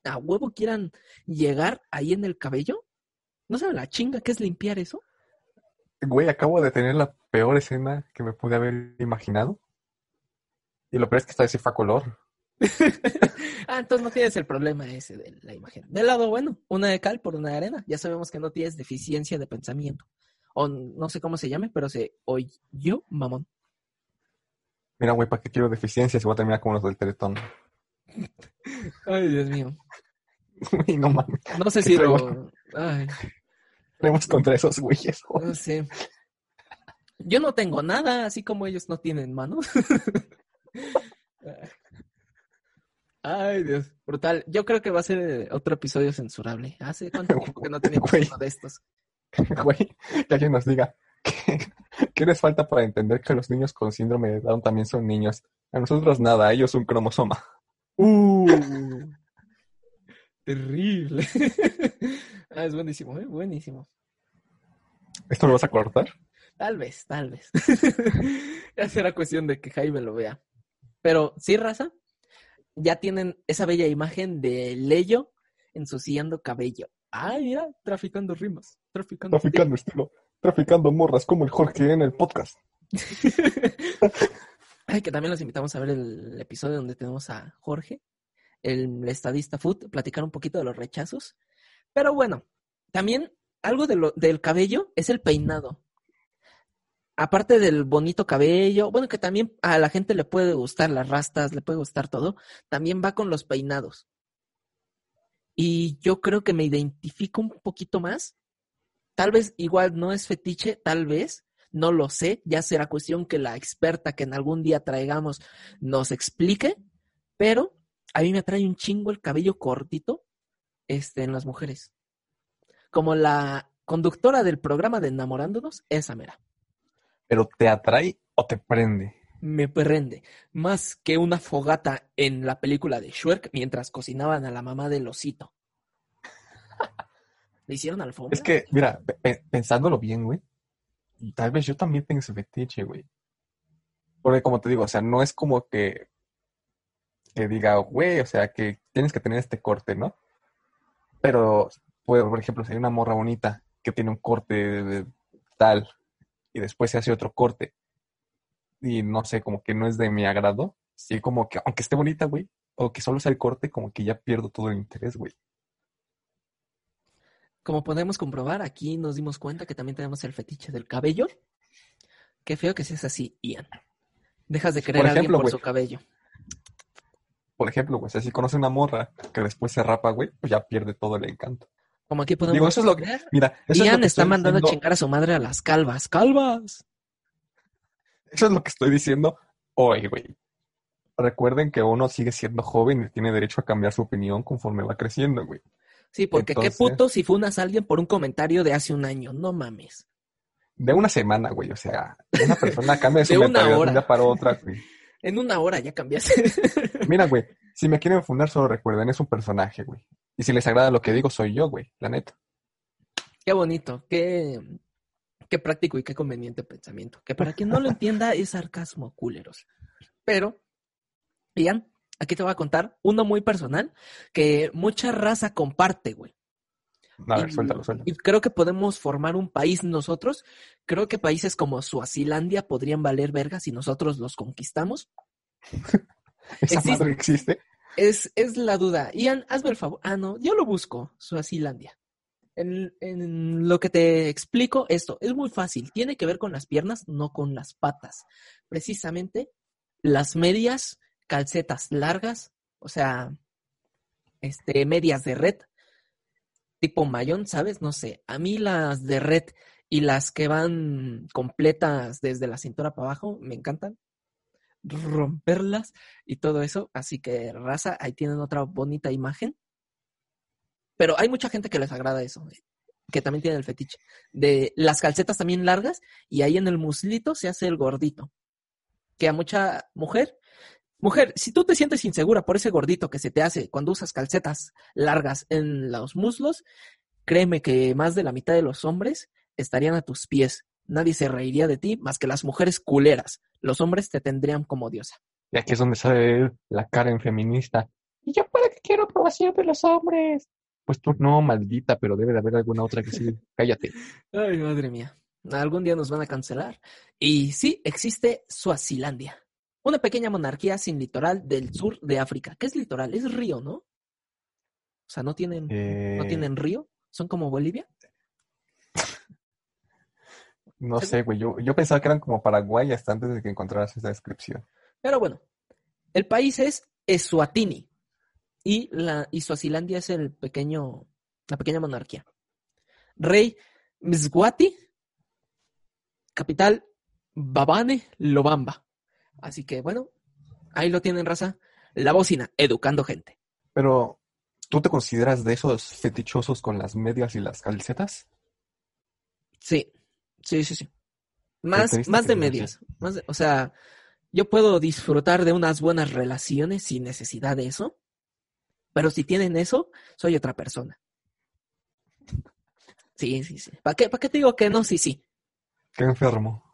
a huevo quieran llegar ahí en el cabello. ¿No saben la chinga que es limpiar eso? Güey, acabo de tener la peor escena que me pude haber imaginado. Y lo peor es que esta vez sí fue a color. (laughs) ah, entonces no tienes el problema ese de la imagen. Del lado bueno, una de cal por una de arena. Ya sabemos que no tienes deficiencia de pensamiento. O no sé cómo se llame, pero se oyó mamón. Mira, güey, ¿para qué quiero deficiencias? Voy a terminar como los del Teletón. (laughs) Ay, Dios mío. (laughs) No mames. No sé si lo... Tenemos contra esos güeyes. güey. no sé. Yo no tengo nada, así como ellos no tienen manos. (laughs) Ay, Dios, brutal. Yo creo que va a ser eh, otro episodio censurable. ¿Hace cuánto tiempo que no teníamos Güey. uno de estos? (laughs) Güey, que alguien nos diga ¿qué, qué les falta para entender que los niños con síndrome de Down también son niños. A nosotros nada, a ellos un cromosoma. Uh, terrible. (laughs) ah, es buenísimo, ¿eh? Buenísimo. ¿Esto lo vas a cortar? Tal vez, tal vez. (laughs) ya será cuestión de que Jaime lo vea. Pero sí, raza, ya tienen esa bella imagen de Leyo ensuciando cabello. Ay, mira, traficando rimas. Traficando. Traficando estilo, traficando morras como el Jorge en el podcast. (laughs) Ay, que también los invitamos a ver el episodio donde tenemos a Jorge, el estadista food, platicar un poquito de los rechazos. Pero bueno, también algo de lo, del cabello es el peinado. Aparte del bonito cabello, bueno, que también a la gente le puede gustar las rastas, le puede gustar todo, también va con los peinados. Y yo creo que me identifico un poquito más. Tal vez igual no es fetiche, tal vez, no lo sé, ya será cuestión que la experta que en algún día traigamos nos explique, pero a mí me atrae un chingo el cabello cortito este, en las mujeres. Como la conductora del programa de Enamorándonos, esa mera. ¿Pero te atrae o te prende? Me prende. Más que una fogata en la película de Shrek mientras cocinaban a la mamá del osito. (laughs) ¿Le hicieron alfombra? Es que, mira, pe- pe- pensándolo bien, güey, tal vez yo también tengo ese fetiche, güey. Porque como te digo, o sea, no es como que, que diga, güey, o sea, que tienes que tener este corte, ¿no? Pero, pues, por ejemplo, si hay una morra bonita que tiene un corte de- de tal y después se hace otro corte y no sé, como que no es de mi agrado, sí, como que, aunque esté bonita, güey, o que solo sea el corte, como que ya pierdo todo el interés, güey. Como podemos comprobar, aquí nos dimos cuenta que también tenemos el fetiche del cabello. Qué feo que seas así, Ian. Dejas de querer Por a alguien por su cabello. Por ejemplo, güey, o sea, si conoce una morra que después se rapa, güey, pues ya pierde todo el encanto. Como aquí podemos Digo, eso es lo que, mira, eso es lo Ian que está mandando a chingar a su madre a las calvas. ¡Calvas! Eso es lo que estoy diciendo hoy, güey. Recuerden que uno sigue siendo joven y tiene derecho a cambiar su opinión conforme va creciendo, güey. Sí, porque Entonces- qué puto si funas a alguien por un comentario de hace un año. No mames. De una semana, güey, o sea, una persona cambia (laughs) su De una mentalidad de un día para otra, güey. En una hora ya cambiaste. (laughs) Mira, güey, si me quieren fundar, solo recuerden, es un personaje, güey. Y si les agrada lo que digo, soy yo, güey, la neta. qué bonito. Qué, Qué práctico y qué conveniente pensamiento. Que para quien no lo entienda es sarcasmo, culeros. Pero, Ian, aquí te voy a contar uno muy personal que mucha raza comparte, güey. A ver, Y- suéltalo, suéltalo. Y creo que podemos formar un país nosotros. Creo que países como Suazilandia podrían valer verga si nosotros los conquistamos. (laughs) ¿Esa existe- madre existe? Es, es la duda. Ian, hazme el favor. Ah, no, yo lo busco, Suazilandia. En, en lo que te explico, esto es muy fácil. Tiene que ver con las piernas, no con las patas. Precisamente las medias, calcetas largas, o sea, este, medias de red, tipo mayón, ¿sabes? No sé. A mí las de red y las que van completas desde la cintura para abajo me encantan. Romperlas y todo eso. Así que, raza, ahí tienen otra bonita imagen. Pero hay mucha gente que les agrada eso, eh, que también tiene el fetiche. De las calcetas también largas y ahí en el muslito se hace el gordito. Que a mucha mujer, mujer, si tú te sientes insegura por ese gordito que se te hace cuando usas calcetas largas en los muslos, créeme que más de la mitad de los hombres estarían a tus pies. Nadie se reiría de ti más que las mujeres culeras. Los hombres te tendrían como diosa. Y aquí es donde sale la Karen feminista. ¿Y yo para qué quiero aprobación de los hombres? Pues tú no, maldita, pero debe de haber alguna otra que sí. Cállate. (laughs) Ay, madre mía. Algún día nos van a cancelar. Y sí, existe Suazilandia. Una pequeña monarquía sin litoral del sur de África. ¿Qué es litoral? Es río, ¿no? O sea, no tienen, no Eh, tienen río. Son como Bolivia. No sé, güey. Yo, yo pensaba que eran como Paraguay hasta antes de que encontraras esa descripción. Pero bueno, el país es Eswatini. Y, la, y Suazilandia es el pequeño, la pequeña monarquía. Rey Mswati, capital Babane Lobamba. Así que bueno, ahí lo tienen, raza. La bocina, educando gente. Pero, ¿tú te consideras de esos fetichosos con las medias y las calcetas? Sí, sí, sí, sí. Más, más de medias. Más de- o sea, yo puedo disfrutar de unas buenas relaciones sin necesidad de eso. Pero si tienen eso, soy otra persona. Sí, sí, sí. ¿Para qué, para qué te digo que no? Sí, sí. Qué enfermo.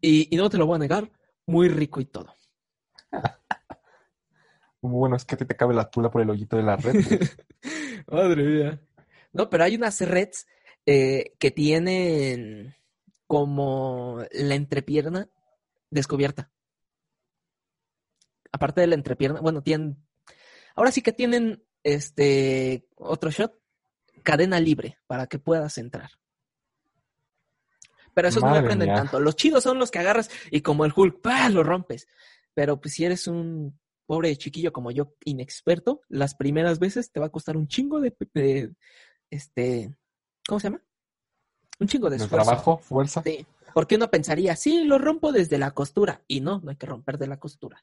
Y, y no te lo voy a negar, muy rico y todo. (laughs) Bueno, es que a ti te cabe la tula por el hoyito de la red. (laughs) Madre mía. No, pero hay unas reds eh, que tienen como la entrepierna descubierta. Aparte de la entrepierna, bueno, tienen. Ahora sí que tienen este otro shot, cadena libre, para que puedas entrar. Pero esos no me prenden mía. tanto. Los chidos son los que agarras y como el Hulk, ¡pah! lo rompes. Pero pues si eres un pobre chiquillo como yo, inexperto, las primeras veces te va a costar un chingo de, de- este, ¿cómo se llama? Un chingo de De esfuerzo. trabajo, fuerza. Sí, porque uno pensaría, sí, lo rompo desde la costura. Y no, no hay que romper de la costura.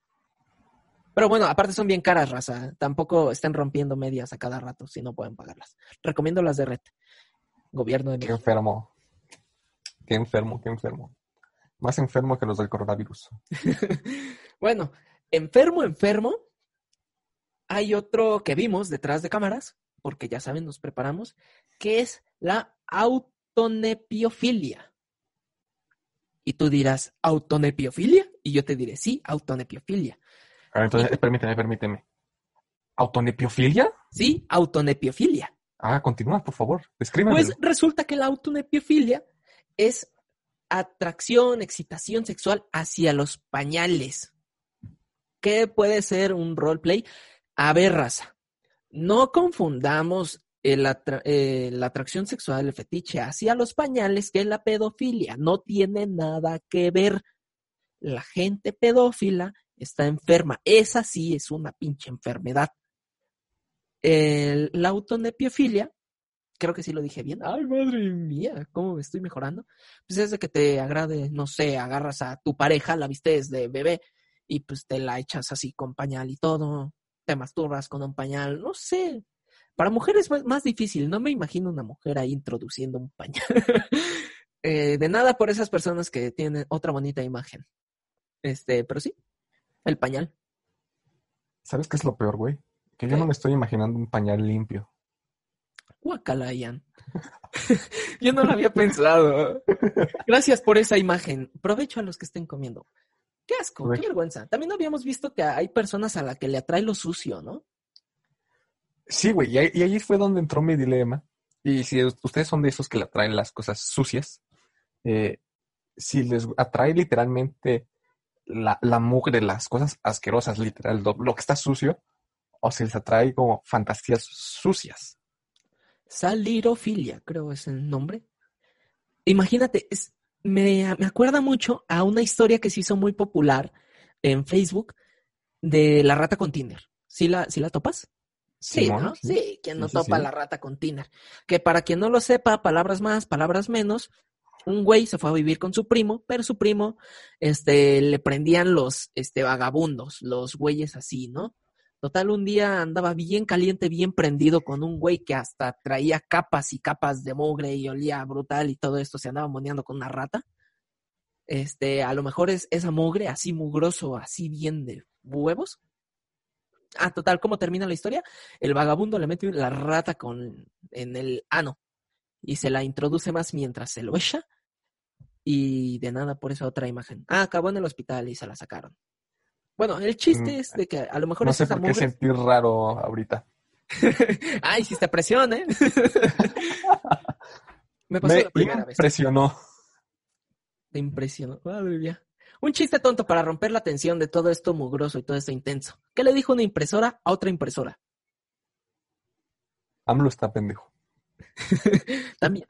Pero bueno, aparte son bien caras, raza. Tampoco estén rompiendo medias a cada rato si no pueden pagarlas. Recomiendo las de red. Gobierno de Qué México. enfermo. Qué enfermo, qué enfermo. Más enfermo que los del coronavirus. (laughs) bueno, enfermo, enfermo. Hay otro que vimos detrás de cámaras, porque ya saben, nos preparamos, que es la autonepiofilia. Y tú dirás, ¿autonepiofilia? Y yo te diré, sí, autonepiofilia. A ver, entonces, permíteme, permíteme. ¿Autonepiofilia? Sí, autonepiofilia. Ah, continúa, por favor. Descríbemelo. Pues resulta que la autonepiofilia es atracción, excitación sexual hacia los pañales. ¿Qué puede ser un roleplay? A ver, raza, no confundamos eh, la atracción sexual, el fetiche hacia los pañales que la pedofilia. No tiene nada que ver. La gente pedófila está enferma. Esa sí es una pinche enfermedad. El- la autonepiofilia creo que sí lo dije bien. Ay, madre mía, cómo me estoy mejorando. Pues es de que te agrade, no sé, agarras a tu pareja, la vistes de bebé y pues te la echas así con pañal y todo, te masturbas con un pañal, no sé. Para mujeres es más- difícil, no me imagino una mujer ahí introduciendo un pañal. (laughs) Eh, de nada por esas personas que tienen otra bonita imagen. Este, pero sí, el pañal. ¿Sabes qué es lo peor, güey? Que yo no me estoy imaginando un pañal limpio. (laughs) Yo no lo había pensado. (laughs) Gracias por esa imagen. Provecho a los que estén comiendo. Qué asco, qué vergüenza. También habíamos visto que hay personas a las que le atrae lo sucio, ¿no? Sí, güey, y ahí, y ahí fue donde entró mi dilema. Y si ustedes son de esos que le atraen las cosas sucias, eh, si les atrae literalmente la, la mugre, las cosas asquerosas, literal, lo, lo que está sucio, o si les atrae como fantasías sucias. Salirofilia, creo es el nombre. Imagínate, es, me, me acuerda mucho a una historia que se hizo muy popular en Facebook de la rata con Tinder. ¿Sí la, sí la topas? Sí, Simón, ¿no? Sí, quien no Sí, sí, topa sí. la rata con Tinder. Que para quien no lo sepa, palabras más, palabras menos, un güey se fue a vivir con su primo, pero su primo, este, le prendían los, este, vagabundos, los güeyes así, ¿no? Total, un día andaba bien caliente, bien prendido con un güey que hasta traía capas y capas de mugre y olía brutal y todo esto, se andaba moneando con una rata. Este, a lo mejor es esa mugre así mugroso, así bien de huevos. Ah, total, ¿cómo termina la historia? El vagabundo le mete la rata con, en el ano y se la introduce más mientras se lo echa. Y de nada por esa otra imagen. Ah, acabó en el hospital y se la sacaron. Bueno, el chiste Mm, es de que a lo mejor No sé por qué sentir raro ahorita. (laughs) Ay, hiciste presión, ¿eh? (laughs) Me pasó Me la primera vez. impresionó. Te impresionó. Madre mía. Un chiste tonto para romper la tensión de todo esto mugroso y todo esto intenso. ¿Qué le dijo una impresora a otra impresora? AMLO está pendejo. (laughs) También.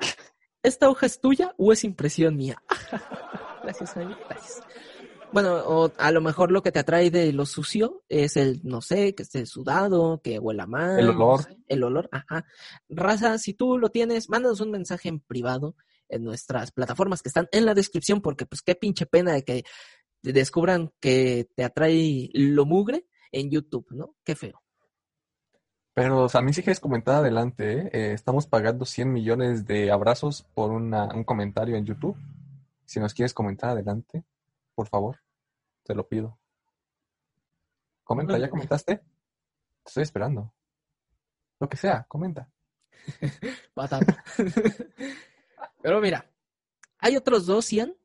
¿Esta hoja es tuya o es impresión mía? Gracias, Jaime. Gracias. Bueno, o a lo mejor lo que te atrae de lo sucio es el, no sé, que esté sudado, que huela mal. El no olor. sé, el olor, ajá. Raza, si tú lo tienes, mándanos un mensaje en privado en nuestras plataformas que están en la descripción, porque pues qué pinche pena de que te descubran que te atrae lo mugre en YouTube, ¿no? Qué feo. Pero o sea, a mí si quieres comentar adelante, ¿eh? Eh, estamos pagando 100 millones de abrazos por una- un comentario en YouTube. Si nos quieres comentar adelante, por favor, te lo pido. Comenta, ¿ya comentaste? Te estoy esperando. Lo que sea, comenta. (laughs) Patata. (laughs) Pero mira, hay otros dos, Ian,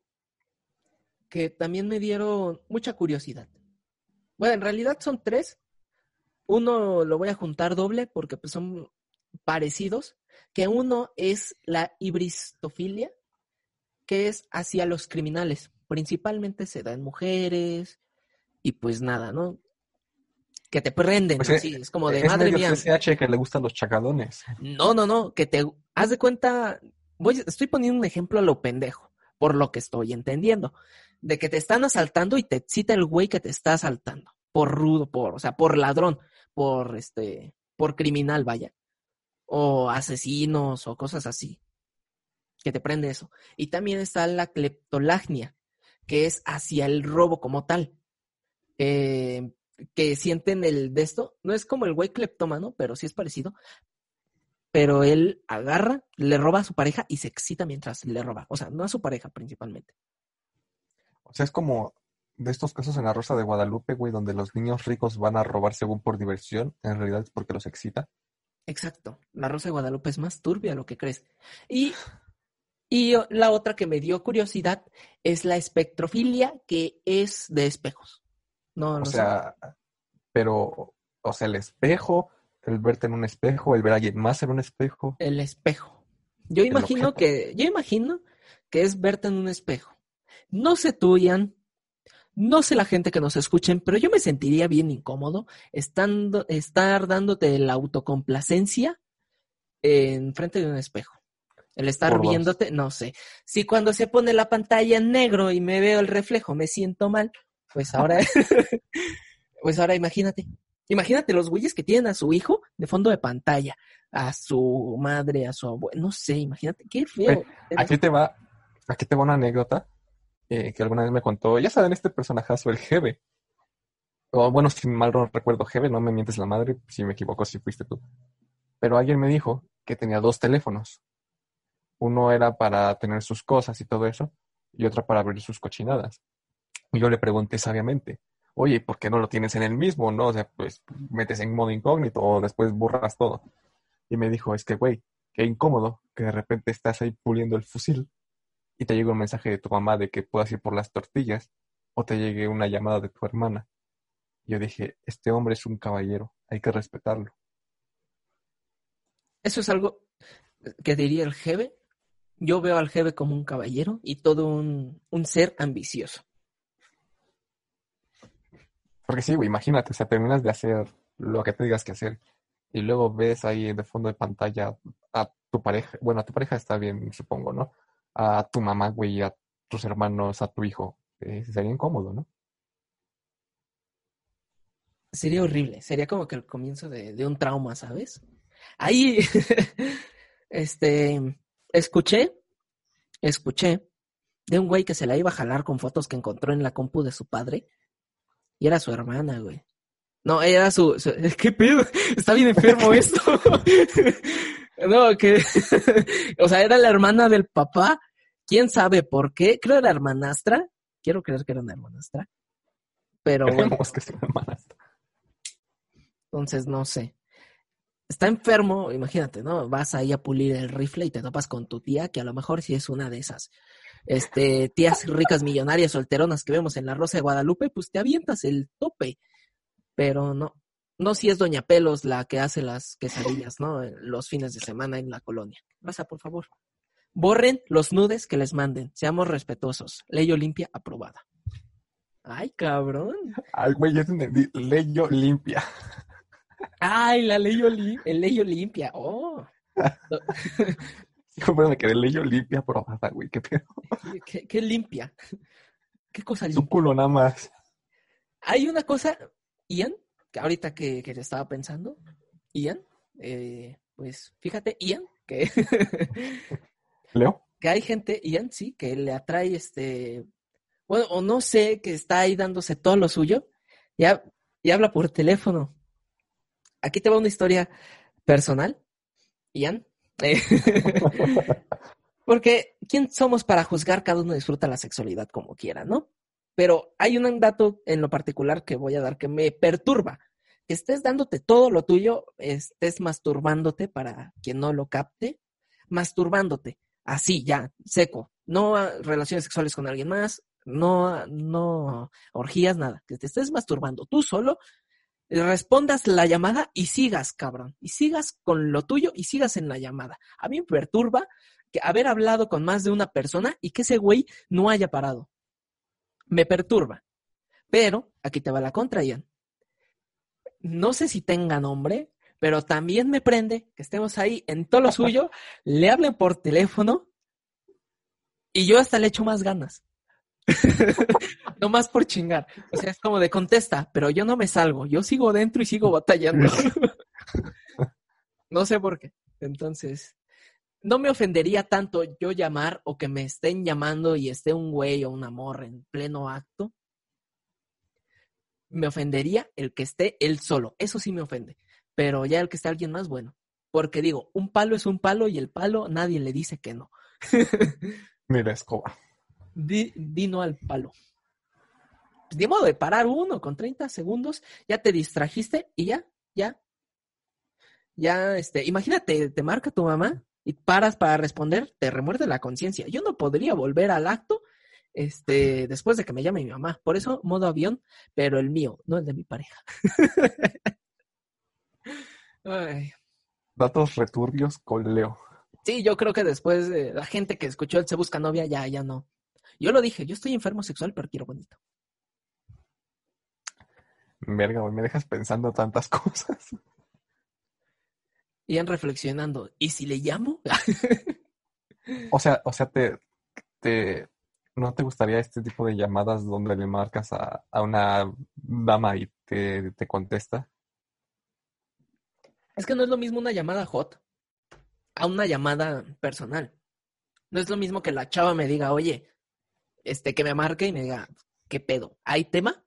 que también me dieron mucha curiosidad. Bueno, en realidad son tres. Uno lo voy a juntar doble porque pues, son parecidos. Que uno es la hibristofilia, que es hacia los criminales. Principalmente se da en mujeres y pues nada, ¿no? Que te prenden, Pues, eh, así, es como de es madre medio mía. Que le gustan los chacalones. No, no, no, que te haz de cuenta, voy, estoy poniendo un ejemplo a lo pendejo, por lo que estoy entendiendo, de que te están asaltando y te cita el güey que te está asaltando, por rudo, por, o sea, por ladrón, por este, por criminal, vaya, o asesinos o cosas así, que te prende eso. Y también está la cleptolagnia, que es hacia el robo como tal. Eh, que sienten el de esto, no es como el güey cleptómano, pero sí es parecido, pero él agarra, le roba a su pareja y se excita mientras le roba. O sea, no a su pareja principalmente. O sea, es como de estos casos en la Rosa de Guadalupe, güey, donde los niños ricos van a robar según por diversión, en realidad es porque los excita. Exacto. La Rosa de Guadalupe es más turbia lo que crees. Y, y o- la otra que me dio curiosidad es la espectrofilia, que es de espejos. No, O no sé. sea, pero, o sea, el espejo, el verte en un espejo, el ver a alguien más en un espejo. El espejo. Yo imagino que, yo imagino que es verte en un espejo. No sé tú, Ian, no sé la gente que nos escuchen, pero yo me sentiría bien incómodo estando, estar dándote la autocomplacencia en frente de un espejo. El estar Por viéndote, no sé. Si cuando se pone la pantalla en negro y me veo el reflejo me siento mal, pues ahora, (laughs) pues ahora imagínate. Imagínate los güeyes que tienen a su hijo de fondo de pantalla, a su madre, a su abuelo, no sé, imagínate, qué feo. Aquí te va, aquí te va una anécdota eh, que alguna vez me contó. Ya saben, este personajazo, el Jebe. O bueno, si mal no recuerdo, Jebe, no me mientes la madre, si me equivoco, si fuiste tú. Pero alguien me dijo que tenía dos teléfonos. Uno era para tener sus cosas y todo eso, y otro para abrir sus cochinadas. Y yo le pregunté sabiamente, oye, ¿por qué no lo tienes en el mismo? No, o sea, pues metes en modo incógnito o después borras todo. Y me dijo, es que, güey, qué incómodo que de repente estás ahí puliendo el fusil y te llega un mensaje de tu mamá de que puedas ir por las tortillas o te llegue una llamada de tu hermana. Yo dije, este hombre es un caballero, hay que respetarlo. Eso es algo que diría el Jebe. Yo veo al Jebe como un caballero y todo un, un ser ambicioso. Porque sí, güey, imagínate, o sea, terminas de hacer lo que te digas que hacer y luego ves ahí de fondo de pantalla a tu pareja, bueno, a tu pareja está bien, supongo, ¿no? A tu mamá, güey, a tus hermanos, a tu hijo. Eh, sería incómodo, ¿no? Sería horrible, sería como que el comienzo de, de un trauma, ¿sabes? Ahí, (laughs) este, escuché, escuché de un güey que se la iba a jalar con fotos que encontró en la compu de su padre y era su hermana, güey. No, era su, (laughs) ¿Qué pedo? Está bien enfermo esto. (laughs) no, que... (laughs) o sea, era la hermana del papá. ¿Quién sabe por qué? Creo era hermanastra. Quiero creer que era una hermanastra. Pero bueno. que sea hermanastra. Entonces, no sé. Está enfermo, imagínate, ¿no? Vas ahí a pulir el rifle y te topas con tu tía, que a lo mejor sí es una de esas este, tías ricas, millonarias, solteronas que vemos en la Rosa de Guadalupe, pues te avientas el tope. Pero no, no si es Doña Pelos la que hace las quesadillas, ¿no? Los fines de semana en la colonia. Pasa, por favor. Borren los nudes que les manden. Seamos respetuosos. Ley Olimpia aprobada. Ay, cabrón. Ay, güey, ya entendí. Ley Olimpia. Ay, la ley, Oli el ley Olimpia. Oh. (laughs) Bueno, me quedé ley Olimpia aprobada, güey. ¿Qué pedo? ¿Qué, qué limpia? ¿Qué cosa limpia? Su culo nada más. Hay una cosa, Ian, que ahorita que, que estaba pensando, Ian, eh, pues fíjate, Ian, que... (laughs) ¿Leo? Que hay gente, Ian, sí, que le atrae este... Bueno, o no sé, que está ahí dándose todo lo suyo, ya, y habla por teléfono. Aquí te va una historia personal, Ian. (laughs) Porque, ¿quién somos para juzgar? Cada uno disfruta la sexualidad como quiera, ¿no? Pero hay un dato en lo particular que voy a dar que me perturba. Que estés dándote todo lo tuyo, estés masturbándote para quien no lo capte, masturbándote, así ya, seco. No relaciones sexuales con alguien más, no, no orgías, nada. Que te estés masturbando tú solo, respondas la llamada y sigas, cabrón. Y sigas con lo tuyo y sigas en la llamada. A mí me perturba que haber hablado con más de una persona y que ese güey no haya parado. Me perturba. Pero, aquí te va la contra, Ian. No sé si tenga nombre, pero también me prende que estemos ahí en todo lo suyo, le hablen por teléfono y yo hasta le echo más ganas. (laughs) no más por chingar. O sea, es como de contesta, pero yo no me salgo. Yo sigo dentro y sigo batallando. (laughs) no sé por qué. Entonces, no me ofendería tanto yo llamar o que me estén llamando y esté un güey o un amor en pleno acto. Me ofendería el que esté él solo. Eso sí me ofende. Pero ya el que esté alguien más, bueno. Porque digo, un palo es un palo y el palo nadie le dice que no. (laughs) Mira, escoba. Di, no al palo. Pues, de modo de parar uno con 30 segundos, ya te distrajiste y ya, ya. Ya, este, imagínate, te marca tu mamá y paras para responder, te remuerde la conciencia. Yo no podría volver al acto este, después de que me llame mi mamá. Por eso, modo avión, pero el mío, no el de mi pareja. (laughs) Datos returbios con Leo. Sí, yo creo que después de la gente que escuchó el Se Busca Novia, ya, ya no. Yo lo dije, yo estoy enfermo sexual, pero quiero bonito. Verga, güey, me dejas pensando tantas (laughs) cosas. Ian reflexionando, ¿y si le llamo? (laughs) o sea, o sea, te, te, ¿no te gustaría este tipo de llamadas donde le marcas a, una dama y te, te, contesta? Es que no es lo mismo una llamada hot a una llamada personal. No es lo mismo que la chava me diga, oye, este, que me marque y me diga, ¿qué pedo? ¿Hay tema?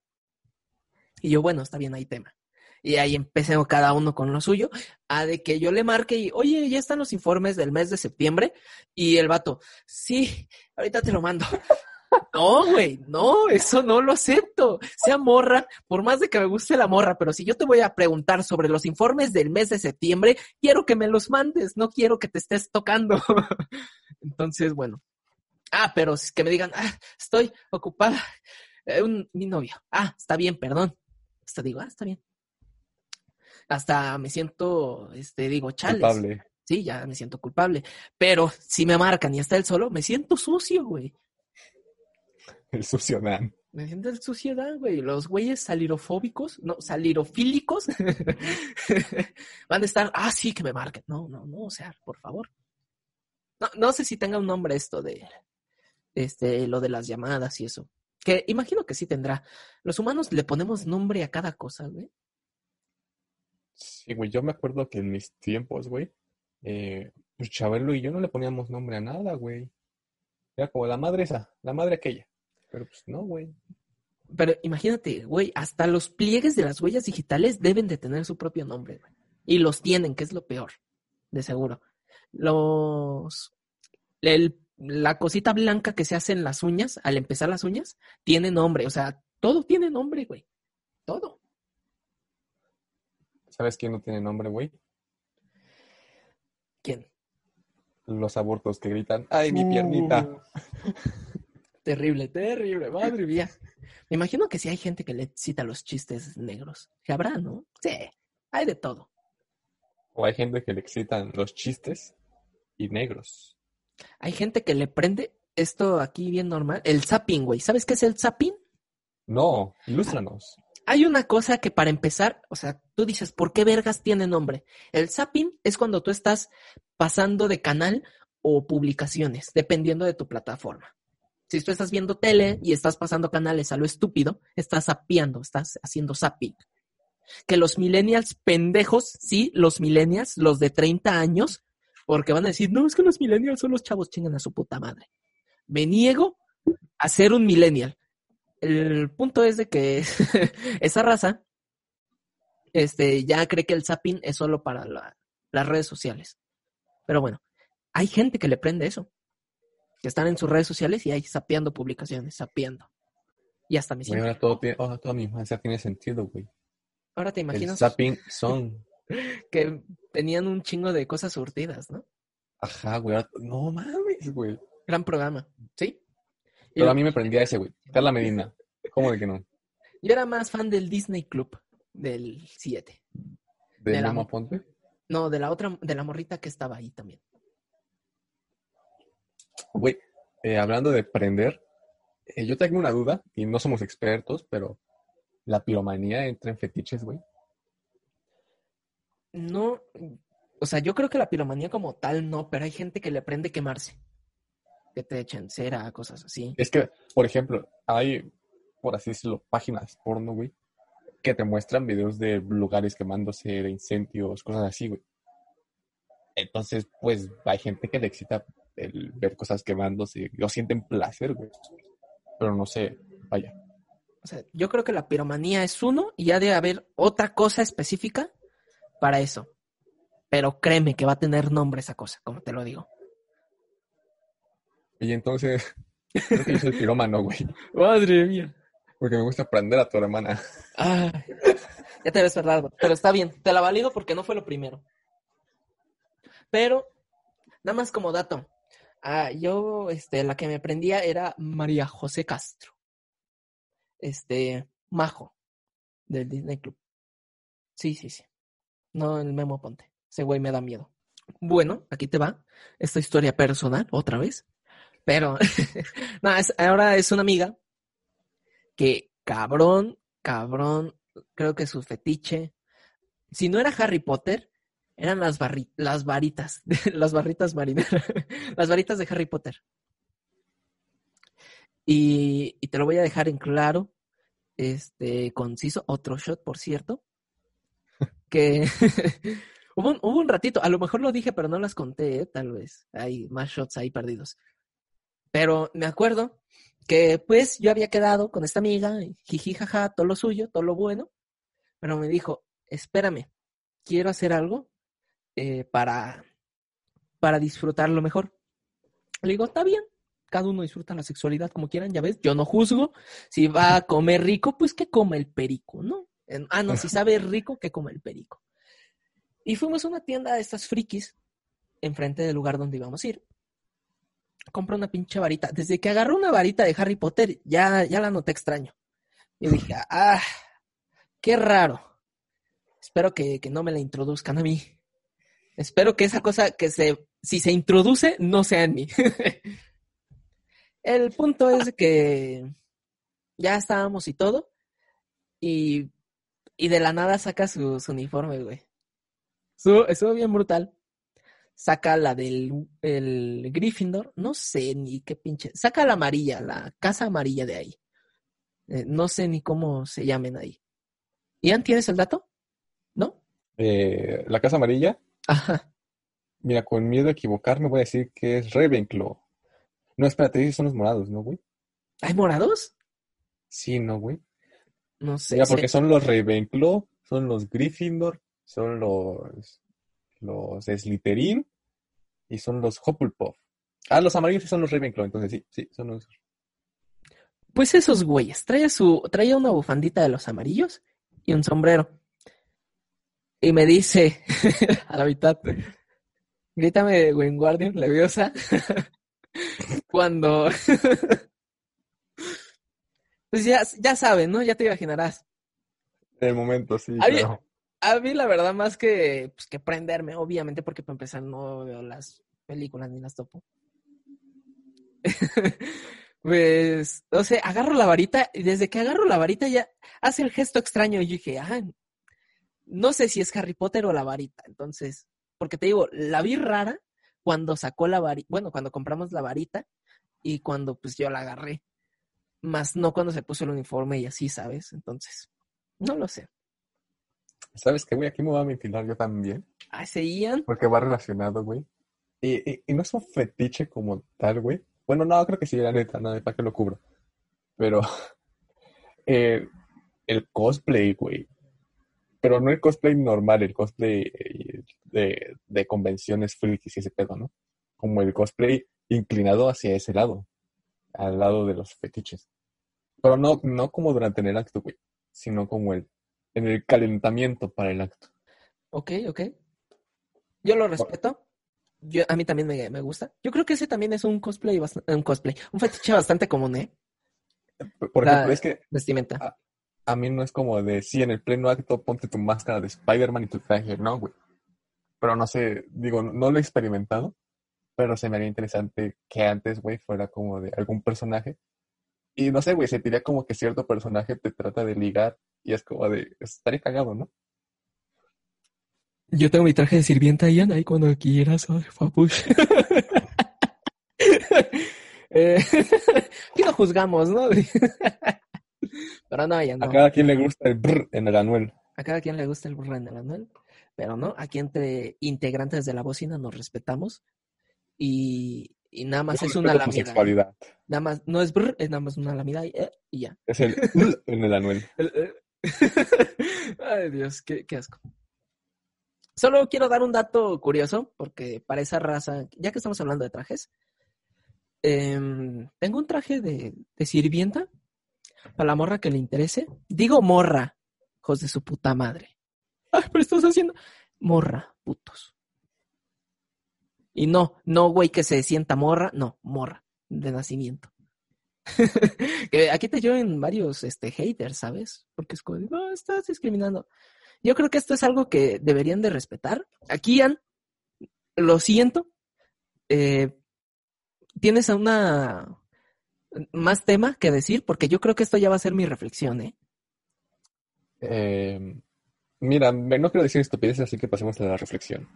Y yo, bueno, está bien, hay tema. Y ahí empecé cada uno con lo suyo, a de que yo le marque y, oye, ya están los informes del mes de septiembre. Y el vato, sí, ahorita te lo mando. (laughs) No, güey, no, eso no lo acepto. Sea morra, por más de que me guste la morra, pero si yo te voy a preguntar sobre los informes del mes de septiembre, quiero que me los mandes, no quiero que te estés tocando. (laughs) Entonces, bueno. Ah, pero es que me digan, ah, estoy ocupada. Eh, un- mi novio. Ah, está bien, perdón. Hasta digo, ah, está bien. Hasta me siento, este, digo, chales. Culpable. Sí, ya me siento culpable. Pero si me marcan y está él solo, me siento sucio, güey. El sucio Dan. Me siento el suciedad, güey. Los güeyes salirofóbicos, no, salirofílicos, (laughs) van a estar, ah, sí, que me marquen. No, no, no, o sea, por favor. No, no sé si tenga un nombre esto de, este, lo de las llamadas y eso. Que imagino que sí tendrá. Los humanos le ponemos nombre a cada cosa, güey. Sí, güey, yo me acuerdo que en mis tiempos, güey, eh, pues Chabelo y yo no le poníamos nombre a nada, güey. Era como la madre esa, la madre aquella. Pero pues no, güey. Pero imagínate, güey, hasta los pliegues de las huellas digitales deben de tener su propio nombre, güey. Y los tienen, que es lo peor, de seguro. Los... el- la cosita blanca que se hace en las uñas, al empezar las uñas, tiene nombre. O sea, todo tiene nombre, güey. Todo. ¿Sabes quién no tiene nombre, güey? ¿Quién? Los abortos que gritan, ¡ay, mi piernita! Uh, (laughs) terrible, terrible, madre mía. Me imagino que sí hay gente que le cita los chistes negros. Que habrá, ¿no? Sí, hay de todo. O hay gente que le excitan los chistes y negros. Hay gente que le prende esto aquí bien normal. El zapping, güey. ¿Sabes qué es el zapping? No, ilústranos. Hay una cosa que para empezar, o sea, tú dices, ¿por qué vergas tiene nombre? El zapping es cuando tú estás pasando de canal o publicaciones, dependiendo de tu plataforma. Si tú estás viendo tele y estás pasando canales a lo estúpido, estás zapeando, estás haciendo zapping. Que los millennials pendejos, sí, los millennials, los de 30 años, porque van a decir, no, es que los millennials son los chavos, chingan a su puta madre. Me niego a ser un millennial. El punto es de que (laughs) esa raza este, ya cree que el zapping es solo para la- las redes sociales. Pero bueno, hay gente que le prende eso. Que están en sus redes sociales y ahí sapeando publicaciones, sapeando. Y hasta me siento. ahora todo toda mi infancia tiene sentido, güey. Ahora te El imaginas zapping son. (laughs) que tenían un chingo de cosas surtidas, ¿no? Ajá, güey. No mames, güey. Gran programa, ¿sí? Y Pero a mí me prendía ese, güey. Carla Medina. ¿Cómo de que no? Yo era más fan del Disney Club, del 7. ¿De De la- Ponte? No, de la otra, de la morrita que estaba ahí también. Güey, eh, hablando de prender, eh, yo tengo una duda, y no somos expertos, pero la piromanía entra en fetiches, güey. No, o sea, yo creo que la piromanía como tal no, pero hay gente que le prende quemarse. Que te echen cera, cosas así. Es que, por ejemplo, hay, por así decirlo, páginas porno, güey, que te muestran videos de lugares quemándose, de incendios, cosas así, güey. Entonces, pues, hay gente que le excita el ver cosas quemándose, lo sienten placer, güey. Pero no sé, vaya. O sea, yo creo que la piromanía es uno y ha de haber otra cosa específica para eso. Pero créeme que va a tener nombre esa cosa, como te lo digo. Y entonces, creo que yo soy pirómano, güey, (laughs) Madre mía. porque me gusta prender a tu hermana. Ay, ya te ves verdad, pero está bien, te la valido porque no fue lo primero. Pero, nada más como dato, ah, yo, este, la que me prendía era María José Castro. Este, Majo, del Disney Club. Sí, sí, sí. No el Memo Ponte. Ese güey me da miedo. Bueno, aquí te va esta historia personal, otra vez. Pero, (laughs) no, es- ahora es una amiga que cabrón, cabrón, creo que su fetiche, si no era Harry Potter, eran las, barri- las varitas, (laughs) las barritas marineras, (laughs) las varitas de Harry Potter. Y, y te lo voy a dejar en claro, este, conciso, otro shot, por cierto, que (laughs) hubo, un, hubo un ratito, a lo mejor lo dije, pero no las conté, ¿eh? tal vez, hay más shots ahí perdidos. Pero me acuerdo que pues yo había quedado con esta amiga, jiji, jaja, todo lo suyo, todo lo bueno, pero me dijo, espérame, quiero hacer algo eh, para, para disfrutarlo mejor. Le digo, está bien, cada uno disfruta la sexualidad como quieran, ya ves, yo no juzgo. Si va a comer rico, pues que coma el perico, ¿no? Ah, no, si sabe rico, que coma el perico. Y fuimos a una tienda de estas frikis, enfrente del lugar donde íbamos a ir. Compré una pinche varita. Desde que agarró una varita de Harry Potter, ya, ya la noté extraño. Y dije, (laughs) ah, qué raro. Espero que, que no me la introduzcan a mí. Espero que esa cosa que se, si se introduce, no sea en mí. (laughs) El punto es que ya estábamos y todo. Y, y de la nada saca su, uniforme, güey. Estuvo, bien brutal. Saca la del el Gryffindor. No sé ni qué pinche. Saca la amarilla, la casa amarilla de ahí. Eh, no sé ni cómo se llamen ahí. ¿Ian, tienes el dato? ¿No? Eh, la casa amarilla. Ajá. Mira, con miedo a equivocarme voy a decir que es Ravenclaw. No, espérate, son los morados, ¿no, güey? ¿Hay morados? Sí, ¿no, güey? No sé. Mira, porque son los Ravenclaw, son los Gryffindor, son los los Slytherin y son los Hufflepuff. Ah, los amarillos son los Ravenclaw, entonces sí, sí, son los... Pues esos güeyes, traía, su, traía una bufandita de los amarillos y un sombrero. Y me dice, (laughs) a la mitad, grítame Wingardium Leviosa, (laughs) cuando... (laughs) pues ya, ya saben, ¿no? Ya te imaginarás. En el momento, sí. A mí, la verdad, más que, pues, que prenderme, obviamente, porque para empezar no veo las películas ni las topo. (laughs) pues, o sea, agarro la varita y desde que agarro la varita ya hace el gesto extraño y yo dije, ah, no sé si es Harry Potter o la varita. Entonces, porque te digo, la vi rara cuando sacó la varita, bueno, cuando compramos la varita y cuando pues yo la agarré. Más no cuando se puso el uniforme y así, ¿sabes? Entonces, no lo sé. ¿Sabes qué, güey? Aquí me voy a ventilar yo también. Ah, seguían. Porque va relacionado, güey. Y, y, no es un fetiche como tal, güey. Bueno, no, creo que sí, la neta, nada, para que lo cubro. Pero (laughs) eh, el cosplay, güey pero no el cosplay normal, el cosplay eh, de, de convenciones frikis y ese pedo, ¿no? Como el cosplay inclinado hacia ese lado, al lado de los fetiches. Pero no, no como durante el acto, güey, sino como el, en el calentamiento para el acto. Ok, ok. Yo lo respeto. Yo, a mí también me, me gusta. Yo creo que ese también es un cosplay, un cosplay, un fetiche bastante común, ¿eh? Por ejemplo, es que vestimenta a mí no es como de, sí, en el pleno acto ponte tu máscara de Spider-Man y tu traje, no, güey. Pero no sé, digo, no lo he experimentado, pero se me haría interesante que antes, güey, fuera como de algún personaje. Y no sé, güey, sentiría como que cierto personaje te trata de ligar y es como de, estaría cagado, ¿no? Yo tengo mi traje de sirvienta, Ian, ahí cuando quieras, papush. (laughs) eh, (laughs) aquí no juzgamos, ¿no? (laughs) Pero no, ya no. A cada quien le gusta el brr en el anuel. A cada quien le gusta el brr en el anuel. Pero no, aquí entre integrantes de la bocina nos respetamos. Y, y nada más es una lamida. Nada más, no es brr, es nada más una lamida y, eh, y ya. Es el (laughs) en el anuel. Eh. (laughs) Ay, Dios, qué, qué asco. Solo quiero dar un dato curioso, porque para esa raza, ya que estamos hablando de trajes, em, tengo un traje de, de sirvienta para la morra que le interese. Digo morra, hijos de su puta madre. Ay, pero estás haciendo. Morra, putos. Y no, no, güey, que se sienta morra, no, morra, de nacimiento. (laughs) que aquí te lleven varios este, haters, ¿sabes? Porque es como, no, estás discriminando. Yo creo que esto es algo que deberían de respetar. Aquí, Ian, lo siento, eh, tienes una más tema que decir, porque yo creo que esto ya va a ser mi reflexión, ¿eh? eh mira, no quiero decir estupideces, así que pasemos a la reflexión.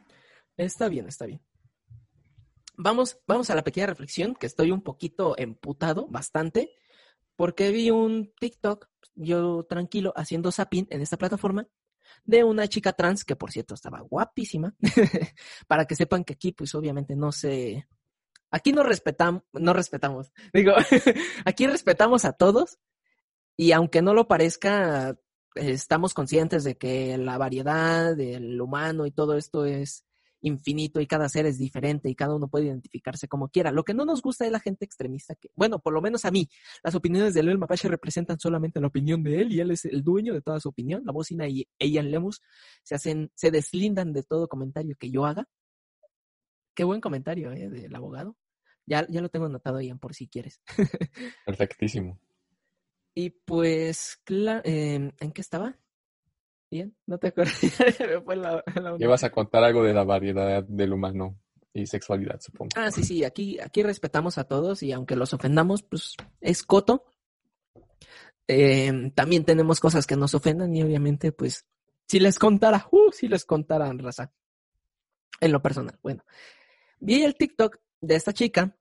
Está bien, está bien. Vamos, vamos a la pequeña reflexión, que estoy un poquito emputado, bastante, porque vi un TikTok, yo tranquilo, haciendo zapping en esta plataforma, de una chica trans, que por cierto estaba guapísima, (laughs) para que sepan que aquí, pues obviamente no se, Aquí no respetamos, no respetamos, (laughs) digo, (laughs) aquí respetamos a todos y aunque no lo parezca, estamos conscientes de que la variedad del humano y todo esto es infinito y cada ser es diferente y cada uno puede identificarse como quiera. Lo que no nos gusta es la gente extremista que, bueno, por lo menos a mí, las opiniones de Leo Mapache representan solamente la opinión de él y él es el dueño de toda su opinión. La bocina y Ian Lemus se hacen, se deslindan de todo comentario que yo haga. Qué buen comentario, ¿eh? Del abogado. Ya, ya lo tengo anotado, Ian, por si quieres. (laughs) Perfectísimo. Y pues, em, ¿en qué estaba? Bien, no te acuerdas. (laughs) Ibas a contar algo de la variedad del humano y sexualidad, supongo. Ah, sí, sí, aquí, aquí respetamos a todos y aunque los ofendamos, pues es coto. Em, también tenemos cosas que nos ofendan y obviamente, pues, si les contara, uh, si les contaran, raza. En lo personal, bueno. Vi el TikTok de esta chica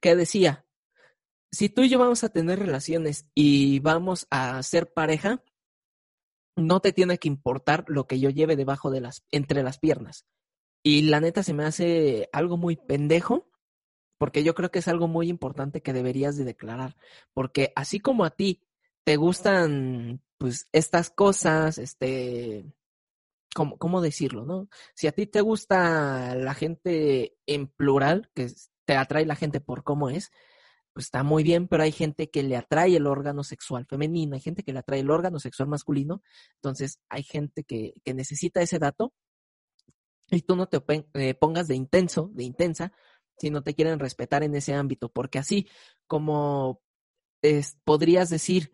que decía, si tú y yo vamos a tener relaciones y vamos a ser pareja, no te tiene que importar lo que yo lleve debajo de las, entre las piernas. Y la neta se me hace algo muy pendejo, porque yo creo que es algo muy importante que deberías de declarar, porque así como a ti te gustan, pues, estas cosas, este, ¿cómo, cómo decirlo, no? Si a ti te gusta la gente en plural, que te atrae la gente por cómo es, pues está muy bien, pero hay gente que le atrae el órgano sexual femenino, hay gente que le atrae el órgano sexual masculino, entonces hay gente que, que necesita ese dato y tú no te eh, pongas de intenso, de intensa, si no te quieren respetar en ese ámbito, porque así como podrías decir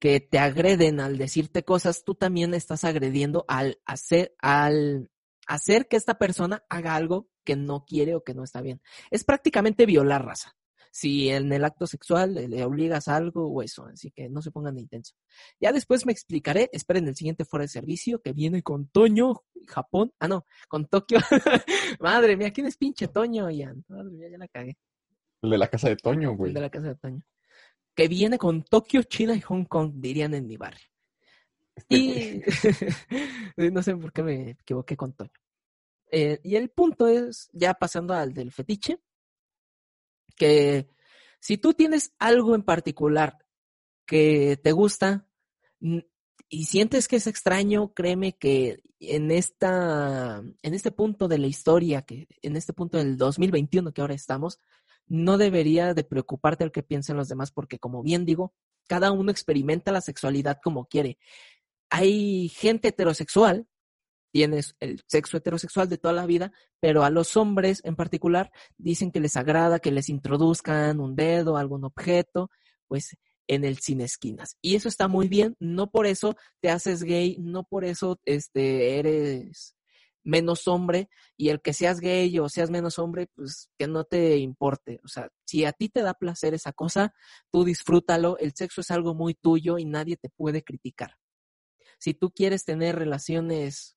que te agreden al decirte cosas, tú también estás agrediendo al hacer, al hacer que esta persona haga algo que no quiere o que no está bien. Es prácticamente violar raza si en el acto sexual le, obligas a algo o eso, así que no se pongan de intenso. Ya después me explicaré, esperen el siguiente fuera de servicio que viene con Toño, Japón, ah no, con Tokio. (laughs) Madre mía, ¿quién es pinche Toño, Ian? Madre mía, ya la cagué. El de la casa de Toño, güey. El de la casa de Toño. Que viene con Tokio, China y Hong Kong, dirían en mi barrio. Este y (laughs) no sé por qué me equivoqué con Toño. Eh, y el punto es, ya pasando al del fetiche, que si tú tienes algo en particular que te gusta y sientes que es extraño, créeme que en esta en este punto de la historia, que en este punto del 2021 que ahora estamos, no debería de preocuparte el que piensen los demás porque como bien digo, cada uno experimenta la sexualidad como quiere. Hay gente heterosexual tienes el sexo heterosexual de toda la vida, pero a los hombres en particular dicen que les agrada que les introduzcan un dedo, algún objeto, pues en el sin esquinas. Y eso está muy bien, no por eso te haces gay, no por eso este eres menos hombre y el que seas gay o seas menos hombre, pues que no te importe. O sea, si a ti te da placer esa cosa, tú disfrútalo, el sexo es algo muy tuyo y nadie te puede criticar. Si tú quieres tener relaciones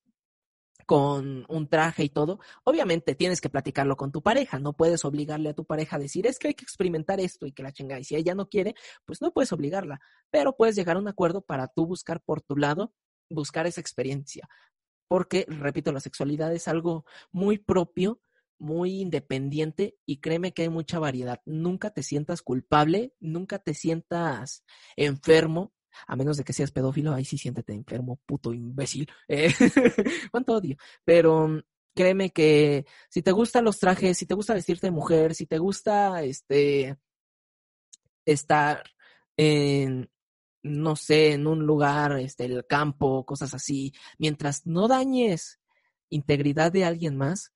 con un traje y todo, obviamente tienes que platicarlo con tu pareja, no puedes obligarle a tu pareja a decir, es que hay que experimentar esto y que la chinga, y si ella no quiere, pues no puedes obligarla, pero puedes llegar a un acuerdo para tú buscar por tu lado, buscar esa experiencia, porque, repito, la sexualidad es algo muy propio, muy independiente y créeme que hay mucha variedad. Nunca te sientas culpable, nunca te sientas enfermo a menos de que seas pedófilo, ahí sí siéntete enfermo, puto imbécil. (laughs) Eh, cuánto odio. Pero mm, créeme que si te gustan los trajes, si te gusta vestirte de mujer, si te gusta este estar en no sé, en un lugar, este, el campo, cosas así, mientras no dañes integridad de alguien más,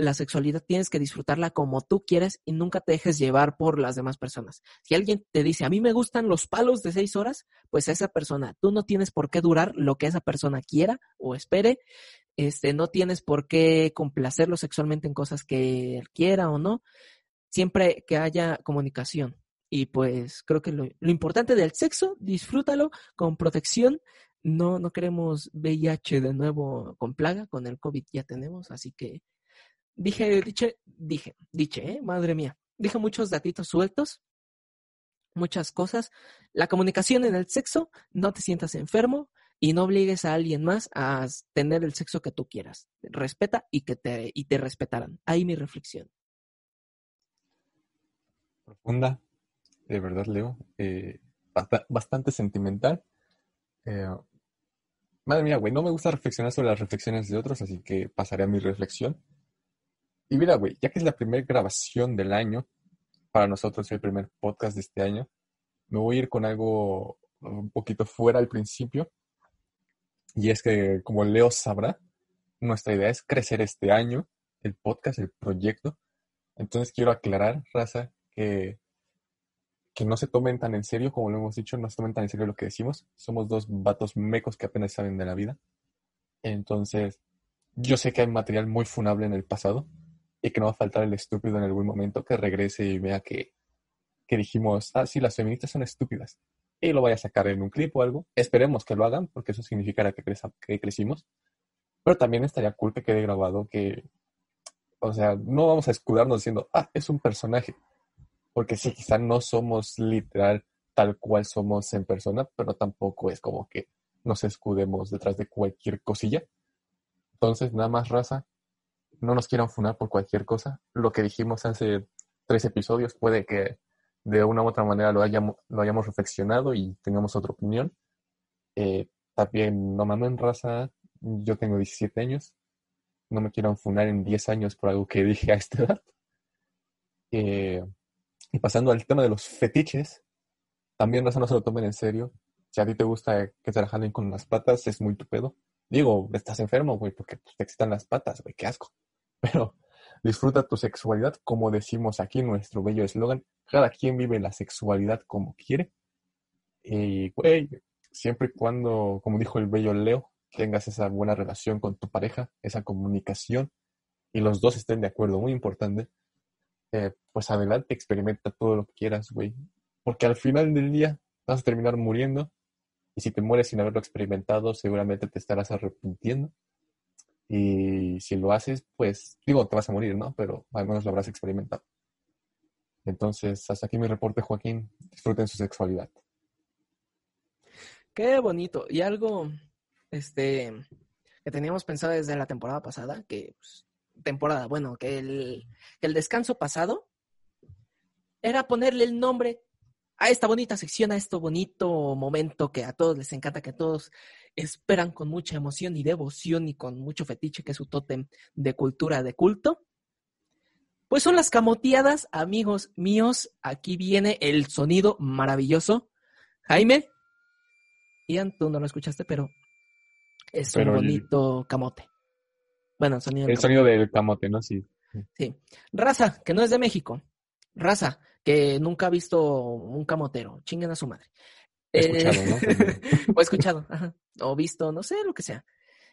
la sexualidad tienes que disfrutarla como tú quieres y nunca te dejes llevar por las demás personas. Si alguien te dice, a mí me gustan los palos de seis horas, pues esa persona, tú no tienes por qué durar lo que esa persona quiera o espere, este, no tienes por qué complacerlo sexualmente en cosas que él quiera o no, siempre que haya comunicación. Y pues creo que lo, lo importante del sexo, disfrútalo con protección. No, no queremos VIH de nuevo con plaga, con el COVID ya tenemos, así que Dije, dije, dije, dije, ¿eh? madre mía. Dije muchos datitos sueltos, muchas cosas. La comunicación en el sexo, no te sientas enfermo y no obligues a alguien más a tener el sexo que tú quieras. Respeta y que te, y te respetarán. Ahí mi reflexión. Profunda, de verdad, Leo. Eh, bastante sentimental. Eh, Madre mía, güey, no me gusta reflexionar sobre las reflexiones de otros, así que pasaré a mi reflexión. Y mira, güey, ya que es la primera grabación del año, para nosotros el primer podcast de este año, me voy a ir con algo un poquito fuera al principio. Y es que, como Leo sabrá, nuestra idea es crecer este año, el podcast, el proyecto. Entonces quiero aclarar, raza, que, que no se tomen tan en serio, como lo hemos dicho, no se tomen tan en serio lo que decimos. Somos dos vatos mecos que apenas saben de la vida. Entonces, yo sé que hay material muy funable en el pasado y que no va a faltar el estúpido en algún momento que regrese y vea que, que dijimos, ah, sí, las feministas son estúpidas. Y lo vaya a sacar en un clip o algo. Esperemos que lo hagan, porque eso significará que, que crecimos. Pero también estaría cool que quede grabado que, o sea, no vamos a escudarnos diciendo, ah, es un personaje. Porque sí, quizá no somos literal tal cual somos en persona, pero tampoco es como que nos escudemos detrás de cualquier cosilla. Entonces, nada más raza, no nos quieran funar por cualquier cosa. Lo que dijimos hace tres episodios puede que de una u otra manera lo hayamos, lo reflexionado y tengamos otra opinión. Eh, también, no mamen raza, yo tengo 17 años, no me quieran funar en 10 años por algo que (laughs) dije a esta edad. Eh, y pasando al tema de los fetiches, también raza no se lo tomen en serio. Si a ti te gusta que te la jalen con las patas, es muy tu pedo. Digo, estás enfermo, güey, porque te excitan las patas, güey, qué asco. Pero disfruta tu sexualidad, como decimos aquí en nuestro bello eslogan, cada quien vive la sexualidad como quiere. Y, güey, siempre y cuando, como dijo el bello Leo, tengas esa buena relación con tu pareja, esa comunicación, y los dos estén de acuerdo, muy importante, eh, pues adelante, experimenta todo lo que quieras, güey. Porque al final del día vas a terminar muriendo, y si te mueres sin haberlo experimentado, seguramente te estarás arrepintiendo. Y si lo haces, pues digo, te vas a morir, ¿no? Pero al menos lo habrás experimentado. Entonces, hasta aquí mi reporte, Joaquín. Disfruten su sexualidad. Qué bonito. Y algo, este, que teníamos pensado desde la temporada pasada, que pues, temporada, bueno, que el, que el descanso pasado era ponerle el nombre a esta bonita sección, a este bonito momento que a todos les encanta, que a todos esperan con mucha emoción y devoción y con mucho fetiche, que es su tótem de cultura, de culto. Pues son las camoteadas, amigos míos. Aquí viene el sonido maravilloso. Jaime, Ian, tú no lo escuchaste, pero es un bonito camote. Bueno, sonido el sonido del camote, ¿no? Sí. Sí. Raza, que no es de México. Raza, que nunca ha visto un camotero. Chinguen a su madre. (laughs) He escuchado, ¿no? o escuchado, o visto, no sé, lo que sea.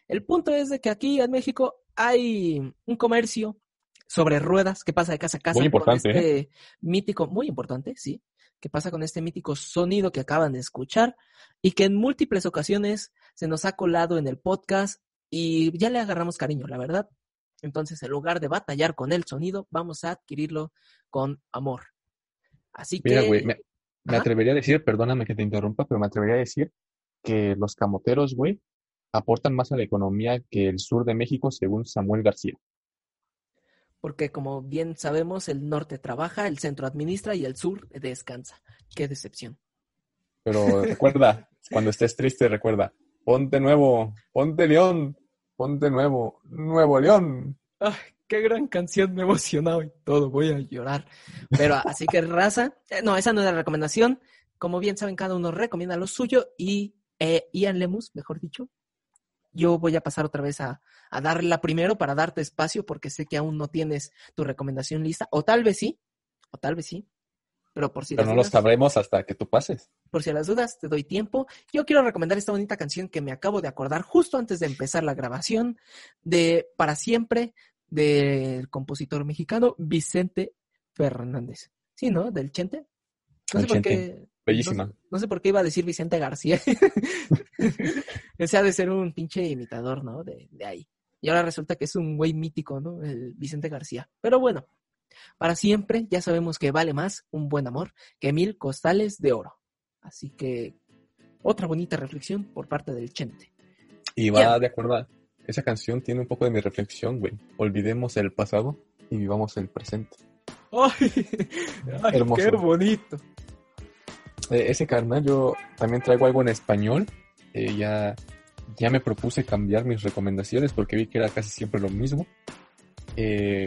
El punto es de que aquí en México hay un comercio sobre ruedas que pasa de casa a casa. Muy importante. este ¿eh? mítico, muy importante, sí, que pasa con este mítico sonido que acaban de escuchar y que en múltiples ocasiones se nos ha colado en el podcast y ya le agarramos cariño, la verdad. Entonces, en lugar de batallar con el sonido, vamos a adquirirlo con amor. Así Mira, que. me, me atrevería a decir, perdóname que te interrumpa, pero me atrevería a decir que los camoteros, güey, aportan más a la economía que el sur de México, según Samuel García. Porque, como bien sabemos, el norte trabaja, el centro administra y el sur descansa. Qué decepción. Pero (laughs) recuerda, cuando estés triste, recuerda, ponte nuevo, ponte león, ponte nuevo, nuevo león. Ay, qué gran canción, me emocionado y todo, voy a llorar. Pero así que raza, eh, no, esa no es la recomendación. Como bien saben, cada uno recomienda lo suyo y eh, Ian Lemus, mejor dicho, yo voy a pasar otra vez a, a darla primero para darte espacio porque sé que aún no tienes tu recomendación lista, o tal vez sí, o tal vez sí, pero por si Pero las no lo dudas- sabremos hasta que tú pases. por si a las dudas, te doy tiempo. Yo quiero recomendar esta bonita canción que me acabo de acordar justo antes de empezar la grabación de Para Siempre del compositor mexicano Vicente Fernández. Sí, ¿no? Del Chente. No sé por qué. Bellísima. No, no sé por qué iba a decir Vicente García. (laughs) Ese ha de ser un pinche imitador, ¿no? De, de ahí. Y ahora resulta que es un güey mítico, ¿no? El Vicente García. Pero bueno, para siempre ya sabemos que vale más un buen amor que mil costales de oro. Así que otra bonita reflexión por parte del Chente. Y va de acuerdo. Esa canción tiene un poco de mi reflexión, güey. Olvidemos el pasado y vivamos el presente. ¡Ay! (laughs) ay, Hermoso. ¡Qué bonito! Eh, ese carnal, yo también traigo algo en español. Eh, ya ya me propuse cambiar mis recomendaciones porque vi que era casi siempre lo mismo. Eh,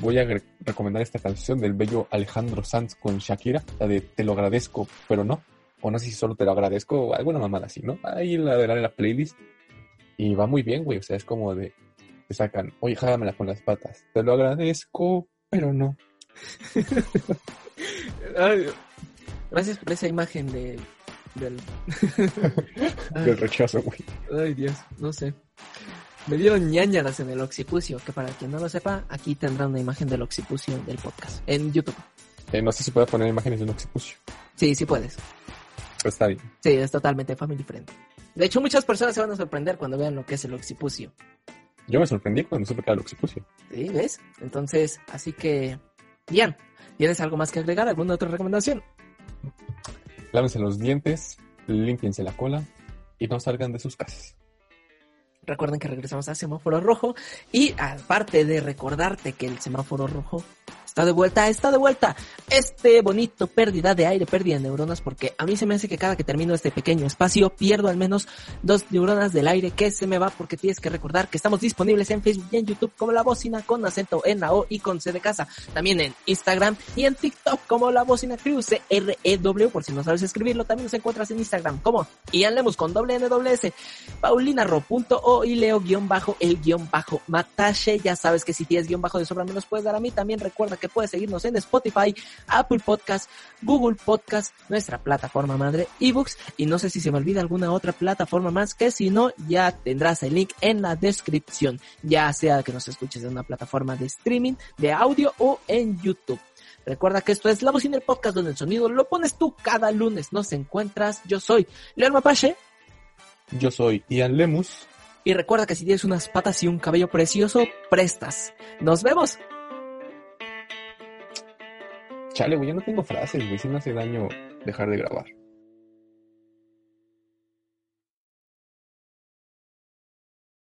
voy a re- recomendar esta canción del bello Alejandro Sanz con Shakira, la de Te lo agradezco, pero no. O no sé si solo te lo agradezco o alguna mamada así, ¿no? Ahí la verán en la playlist. Y va muy bien, güey. O sea, es como de. Te sacan, oye, jálamela con las patas. Te lo agradezco, pero no. (laughs) Ay, gracias por esa imagen de del (laughs) Del rechazo, güey. ay, Dios, no sé. Me dieron ñañaras en el occipucio, que para quien no lo sepa, aquí tendrá una imagen del occipucio del podcast en YouTube. Eh, no sé si puedo poner imágenes de un occipucio. Sí, sí puedes. Está bien. Sí, es totalmente family friendly. De hecho, muchas personas se van a sorprender cuando vean lo que es el occipucio. Yo me sorprendí cuando supe que era el occipucio. ¿Sí? ¿Ves? Entonces, así que, bien. ¿Tienes algo más que agregar? ¿Alguna otra recomendación? Lávense los dientes, límpiense la cola y no salgan de sus casas. Recuerden que regresamos a semáforo rojo y aparte de recordarte que el semáforo rojo está de vuelta, está de vuelta. Este bonito pérdida de aire, pérdida de neuronas, porque a mí se me hace que cada que termino este pequeño espacio pierdo al menos dos neuronas del aire que se me va porque tienes que recordar que estamos disponibles en Facebook y en YouTube como La Bocina con acento en la O y con C de casa. También en Instagram y en TikTok como La Bocina Crew, C-R-E-W, por si no sabes escribirlo, también nos encuentras en Instagram como Ian Lemus con doble N doble S paulinarro.o y leo guion bajo el guion bajo matache. Ya sabes que si tienes guion bajo de sobra me los puedes dar a mí. También recuerda que puedes seguirnos en Spotify, Apple Podcast, Google Podcast, nuestra plataforma madre ebooks y no sé si se me olvida alguna otra plataforma más que si no ya tendrás el link en la descripción, ya sea que nos escuches en una plataforma de streaming, de audio o en YouTube. Recuerda que esto es La Bocina, el podcast donde el sonido lo pones tú cada lunes. Nos encuentras, yo soy León Mapache. Yo soy Ian Lemus. Y recuerda que si tienes unas patas y un cabello precioso, prestas. Nos vemos. Chale, güey, yo no tengo frases, güey. Si me hace daño dejar de grabar.